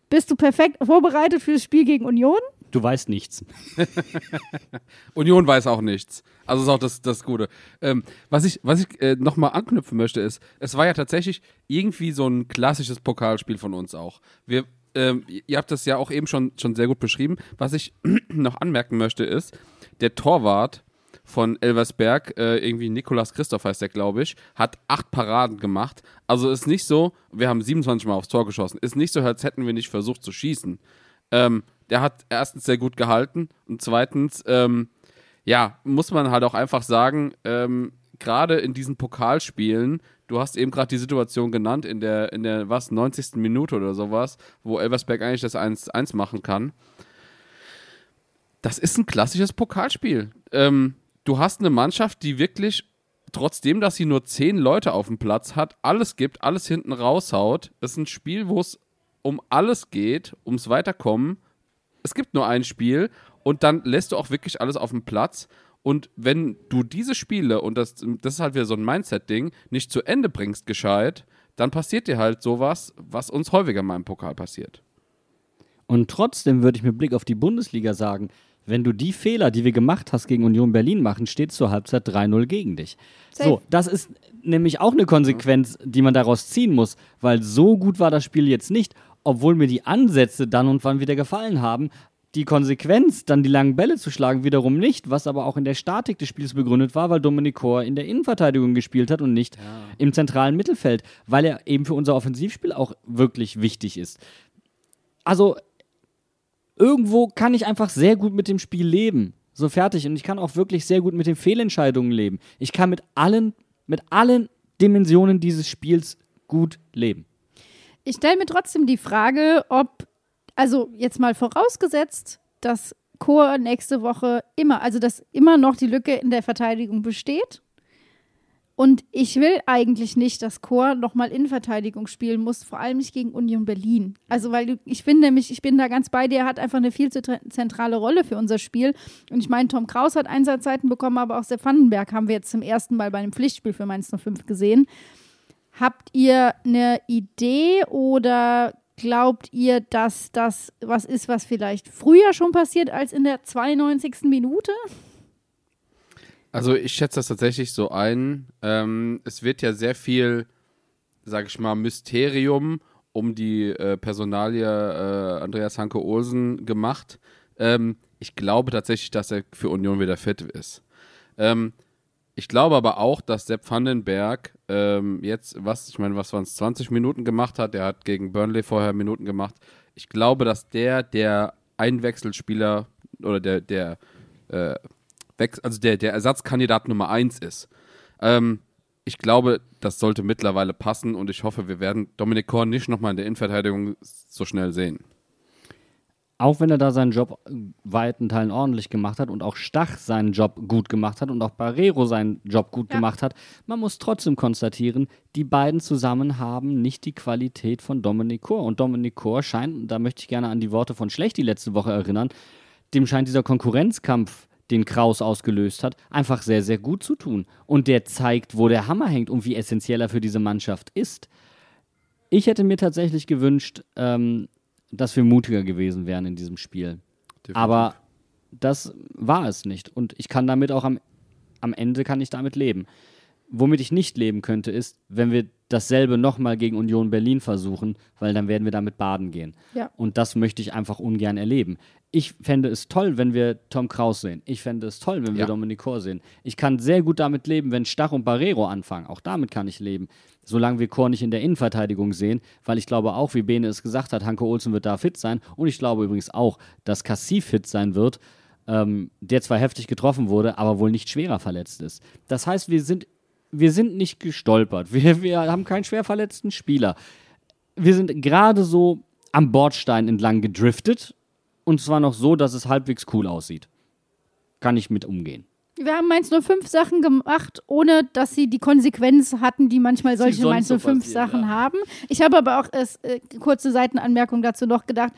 bist du perfekt vorbereitet für das Spiel gegen Union? Du weißt nichts. Union weiß auch nichts. Also ist auch das, das Gute. Ähm, was ich, was ich äh, nochmal anknüpfen möchte, ist, es war ja tatsächlich irgendwie so ein klassisches Pokalspiel von uns auch. Wir, ähm, ihr habt das ja auch eben schon, schon sehr gut beschrieben. Was ich noch anmerken möchte, ist, der Torwart von Elversberg, äh, irgendwie Nikolas Christoph heißt der, glaube ich, hat acht Paraden gemacht. Also ist nicht so, wir haben 27 Mal aufs Tor geschossen. Ist nicht so, als hätten wir nicht versucht zu schießen. Ähm, der hat erstens sehr gut gehalten und zweitens, ähm, ja, muss man halt auch einfach sagen, ähm, gerade in diesen Pokalspielen, du hast eben gerade die Situation genannt, in der, in der, was, 90. Minute oder sowas, wo Elversberg eigentlich das 1-1 machen kann. Das ist ein klassisches Pokalspiel. Ähm, du hast eine Mannschaft, die wirklich, trotzdem, dass sie nur zehn Leute auf dem Platz hat, alles gibt, alles hinten raushaut. Es ist ein Spiel, wo es um alles geht, ums Weiterkommen. Es gibt nur ein Spiel und dann lässt du auch wirklich alles auf dem Platz. Und wenn du diese Spiele, und das, das ist halt wieder so ein Mindset-Ding, nicht zu Ende bringst gescheit, dann passiert dir halt sowas, was uns häufiger mal im Pokal passiert. Und trotzdem würde ich mit Blick auf die Bundesliga sagen, wenn du die Fehler, die wir gemacht hast gegen Union Berlin machen, steht zur Halbzeit 3-0 gegen dich. Safe. So, das ist nämlich auch eine Konsequenz, die man daraus ziehen muss, weil so gut war das Spiel jetzt nicht, obwohl mir die Ansätze dann und wann wieder gefallen haben. Die Konsequenz, dann die langen Bälle zu schlagen, wiederum nicht, was aber auch in der Statik des Spiels begründet war, weil Dominik Kor in der Innenverteidigung gespielt hat und nicht im zentralen Mittelfeld, weil er eben für unser Offensivspiel auch wirklich wichtig ist. Also irgendwo kann ich einfach sehr gut mit dem Spiel leben. So fertig. Und ich kann auch wirklich sehr gut mit den Fehlentscheidungen leben. Ich kann mit allen, mit allen Dimensionen dieses Spiels gut leben. Ich stelle mir trotzdem die Frage, ob, also jetzt mal vorausgesetzt, dass Chor nächste Woche immer, also dass immer noch die Lücke in der Verteidigung besteht. Und ich will eigentlich nicht, dass Chor nochmal Innenverteidigung spielen muss, vor allem nicht gegen Union Berlin. Also, weil ich finde nämlich, ich bin da ganz bei dir, er hat einfach eine viel zu zentrale Rolle für unser Spiel. Und ich meine, Tom Kraus hat Einsatzzeiten bekommen, aber auch Sepp Vandenberg haben wir jetzt zum ersten Mal bei einem Pflichtspiel für Mainz 05 gesehen. Habt ihr eine Idee oder glaubt ihr, dass das was ist, was vielleicht früher schon passiert als in der 92. Minute? Also ich schätze das tatsächlich so ein. Ähm, es wird ja sehr viel, sag ich mal, Mysterium um die äh, Personalie äh, Andreas Hanke Olsen gemacht. Ähm, ich glaube tatsächlich, dass er für Union wieder fit ist. Ähm, ich glaube aber auch, dass Sepp Vandenberg ähm, jetzt, was, ich meine, was waren es, 20 Minuten gemacht hat. Der hat gegen Burnley vorher Minuten gemacht. Ich glaube, dass der der Einwechselspieler oder der, der äh, also der, der Ersatzkandidat Nummer eins ist. Ähm, ich glaube, das sollte mittlerweile passen und ich hoffe, wir werden Dominik Korn nicht nochmal in der Innenverteidigung so schnell sehen. Auch wenn er da seinen Job weiten Teilen ordentlich gemacht hat und auch Stach seinen Job gut gemacht hat und auch Barrero seinen Job gut Ja. gemacht hat, man muss trotzdem konstatieren, die beiden zusammen haben nicht die Qualität von Dominik Kor. Und Dominik Kor scheint, und da möchte ich gerne an die Worte von Schlecht die letzte Woche erinnern, dem scheint dieser Konkurrenzkampf, den Kraus ausgelöst hat, einfach sehr, sehr gut zu tun. Und der zeigt, wo der Hammer hängt und wie essentiell er für diese Mannschaft ist. Ich hätte mir tatsächlich gewünscht, ähm, dass wir mutiger gewesen wären in diesem Spiel. Aber das war es nicht. Und ich kann damit auch am, am Ende kann ich damit leben. Womit ich nicht leben könnte, ist, wenn wir dasselbe nochmal gegen Union Berlin versuchen, weil dann werden wir damit baden gehen. Ja. Und das möchte ich einfach ungern erleben. Ich fände es toll, wenn wir Tom Kraus sehen. Ich fände es toll, wenn wir Ja. Dominik Kor sehen. Ich kann sehr gut damit leben, wenn Stach und Barrero anfangen. Auch damit kann ich leben. Solange wir Kor nicht in der Innenverteidigung sehen, weil ich glaube auch, wie Bene es gesagt hat, Hanke Olsen wird da fit sein. Und ich glaube übrigens auch, dass Cassie fit sein wird, ähm, der zwar heftig getroffen wurde, aber wohl nicht schwerer verletzt ist. Das heißt, wir sind, wir sind nicht gestolpert. Wir, wir haben keinen schwer verletzten Spieler. Wir sind gerade so am Bordstein entlang gedriftet und zwar noch so, dass es halbwegs cool aussieht. Kann ich mit umgehen. Wir haben Mainz 05 Sachen gemacht, ohne dass sie die Konsequenz hatten, die manchmal solche sonst Mainz so 05 passieren, Sachen ja. haben. Ich habe aber auch es, äh, kurze Seitenanmerkung dazu noch gedacht.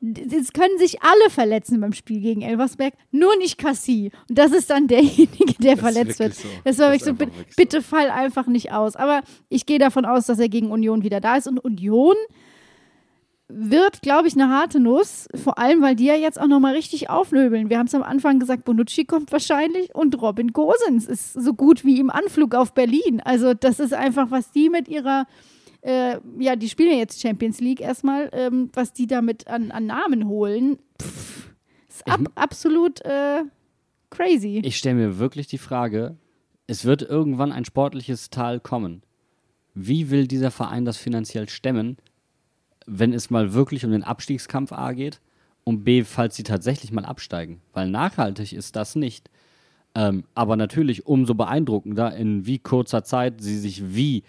Es können sich alle verletzen beim Spiel gegen Elversberg, nur nicht Cassie. Und das ist dann derjenige, der ist verletzt wird. so. Das war Das wirklich so, ist bi- einfach wirklich so. bitte fall einfach nicht aus. Aber ich gehe davon aus, dass er gegen Union wieder da ist. Und Union wird, glaube ich, eine harte Nuss. Vor allem, weil die ja jetzt auch nochmal richtig aufnöbeln. Wir haben es am Anfang gesagt, Bonucci kommt wahrscheinlich und Robin Gosens ist so gut wie im Anflug auf Berlin. Also das ist einfach, was die mit ihrer, äh, ja, die spielen ja jetzt Champions League erstmal, ähm, was die damit an, an Namen holen. Pff, ist ab, absolut äh, crazy. Ich stelle mir wirklich die Frage, es wird irgendwann ein sportliches Tal kommen. Wie will dieser Verein das finanziell stemmen, wenn es mal wirklich um den Abstiegskampf A geht und B, falls sie tatsächlich mal absteigen? Weil nachhaltig ist das nicht. Ähm, aber natürlich umso beeindruckender, in wie kurzer Zeit sie sich wie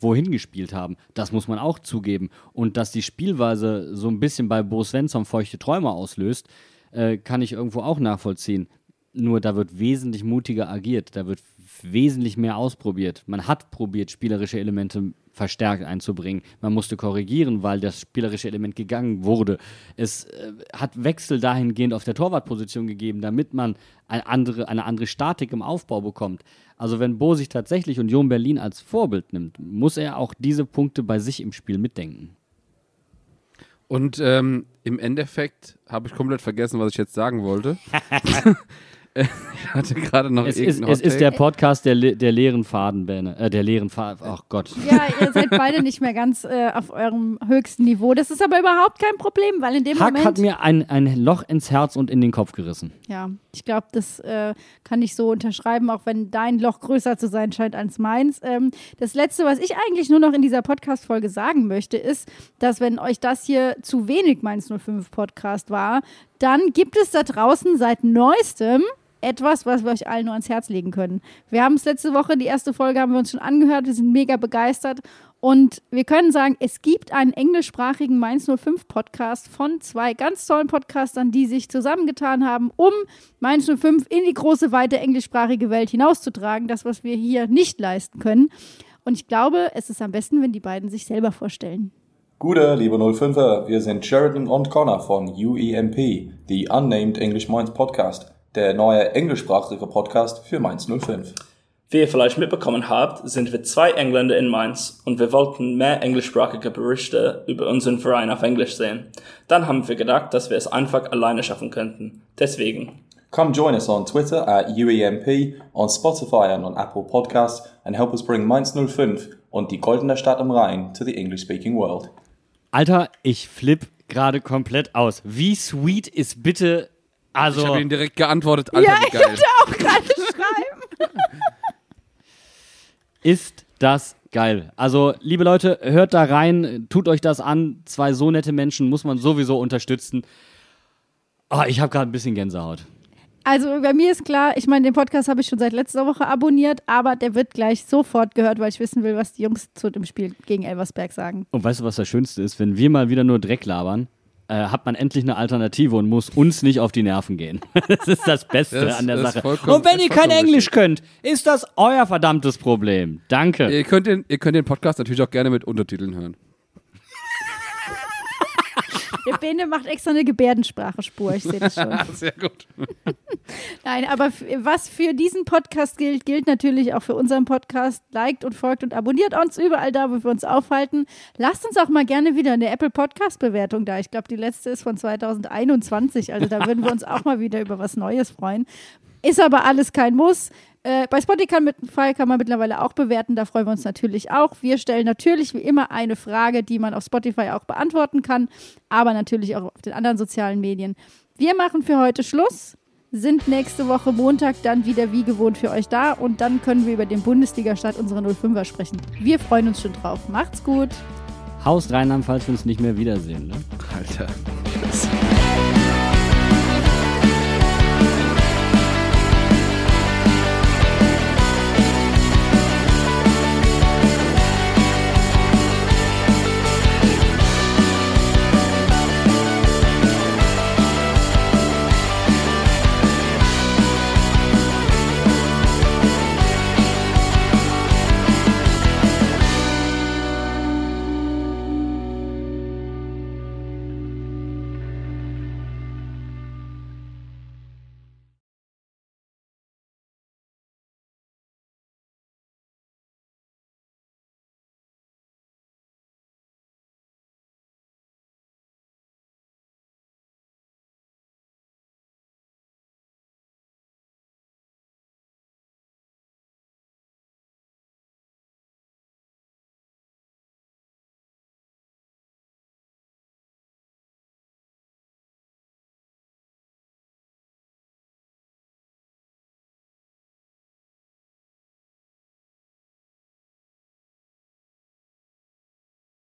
wohin gespielt haben. Das muss man auch zugeben. Und dass die Spielweise so ein bisschen bei Bo Svensson feuchte Träume auslöst, äh, kann ich irgendwo auch nachvollziehen. Nur da wird wesentlich mutiger agiert, da wird wesentlich mehr ausprobiert. Man hat probiert, spielerische Elemente verstärkt einzubringen. Man musste korrigieren, weil das spielerische Element gegangen wurde. Es äh, hat Wechsel dahingehend auf der Torwartposition gegeben, damit man eine andere, eine andere Statik im Aufbau bekommt. Also wenn Bo sich tatsächlich Union Berlin als Vorbild nimmt, muss er auch diese Punkte bei sich im Spiel mitdenken. Und ähm, im Endeffekt habe ich komplett vergessen, was ich jetzt sagen wollte. ich hatte gerade noch Es ist, es ist der. Podcast der, le- der leeren Fadenbäne, äh, der leeren Faden, ach Gott. Ja, ihr seid beide nicht mehr ganz äh, auf eurem höchsten Niveau. Das ist aber überhaupt kein Problem, weil in dem Hack Moment. hat mir ein, ein Loch ins Herz und in den Kopf gerissen. Ja, ich glaube, das äh, kann ich so unterschreiben, auch wenn dein Loch größer zu sein scheint als meins. Ähm, das Letzte, was ich eigentlich nur noch in dieser Podcast-Folge sagen möchte, ist, dass wenn euch das hier zu wenig Mainz 05 Podcast war, dann gibt es da draußen seit neuestem etwas, was wir euch allen nur ans Herz legen können. Wir haben es letzte Woche, die erste Folge haben wir uns schon angehört, wir sind mega begeistert und wir können sagen, es gibt einen englischsprachigen Mainz 05 Podcast von zwei ganz tollen Podcastern, die sich zusammengetan haben, um Mainz 05 in die große, weite englischsprachige Welt hinauszutragen. Das, was wir hier nicht leisten können. Und ich glaube, es ist am besten, wenn die beiden sich selber vorstellen. Gute, liebe 05er, wir sind Sheridan und Connor von UEMP, die Unnamed English Minds Podcast, der neue englischsprachige Podcast für Mainz 05. Wie ihr vielleicht mitbekommen habt, sind wir zwei Engländer in Mainz und wir wollten mehr englischsprachige Berichte über unseren Verein auf Englisch sehen. Dann haben wir gedacht, dass wir es einfach alleine schaffen könnten. Deswegen. Come join us on Twitter at UEMP, on Spotify and on Apple Podcasts and help us bring Mainz 05 und die goldene Stadt am Rhein to the English-speaking world. Alter, ich flipp gerade komplett aus. Wie sweet ist bitte, Ich also habe ihm direkt geantwortet, Alter, ja, wie ich geil. wollte auch gerade schreiben. ist das geil. Also, liebe Leute, hört da rein, tut euch das an. Zwei so nette Menschen muss man sowieso unterstützen. Ah, ich habe gerade ein bisschen Gänsehaut. Also bei mir ist klar, ich meine, den Podcast habe ich schon seit letzter Woche abonniert, aber der wird gleich sofort gehört, weil ich wissen will, was die Jungs zu dem Spiel gegen Elversberg sagen. Und weißt du, was das Schönste ist? Wenn wir mal wieder nur Dreck labern, äh, hat man endlich eine Alternative und muss uns nicht auf die Nerven gehen. das ist das Beste Das an der Sache. Und wenn ihr kein Englisch richtig. könnt, ist das euer verdammtes Problem. Danke. Ihr könnt, den, ihr könnt den Podcast natürlich auch gerne mit Untertiteln hören. Der Bene macht extra eine Gebärdensprachespur, ich sehe das schon. Sehr gut. Nein, aber was für diesen Podcast gilt, gilt natürlich auch für unseren Podcast. Liked und folgt und abonniert uns überall da, wo wir uns aufhalten. Lasst uns auch mal gerne wieder eine Apple Podcast Bewertung da. Ich glaube, die letzte ist von 2021. Also da würden wir uns auch mal wieder über was Neues freuen. Ist aber alles kein Muss. Äh, bei Spotify kann, mit, Fall kann man mittlerweile auch bewerten. Da freuen wir uns natürlich auch. Wir stellen natürlich wie immer eine Frage, die man auf Spotify auch beantworten kann, aber natürlich auch auf den anderen sozialen Medien. Wir machen für heute Schluss sind nächste Woche Montag dann wieder wie gewohnt für euch da und dann können wir über den Bundesliga-Start unserer 05er sprechen. Wir freuen uns schon drauf. Macht's gut. Haust rein, falls wir uns nicht mehr wiedersehen. Ne? Alter.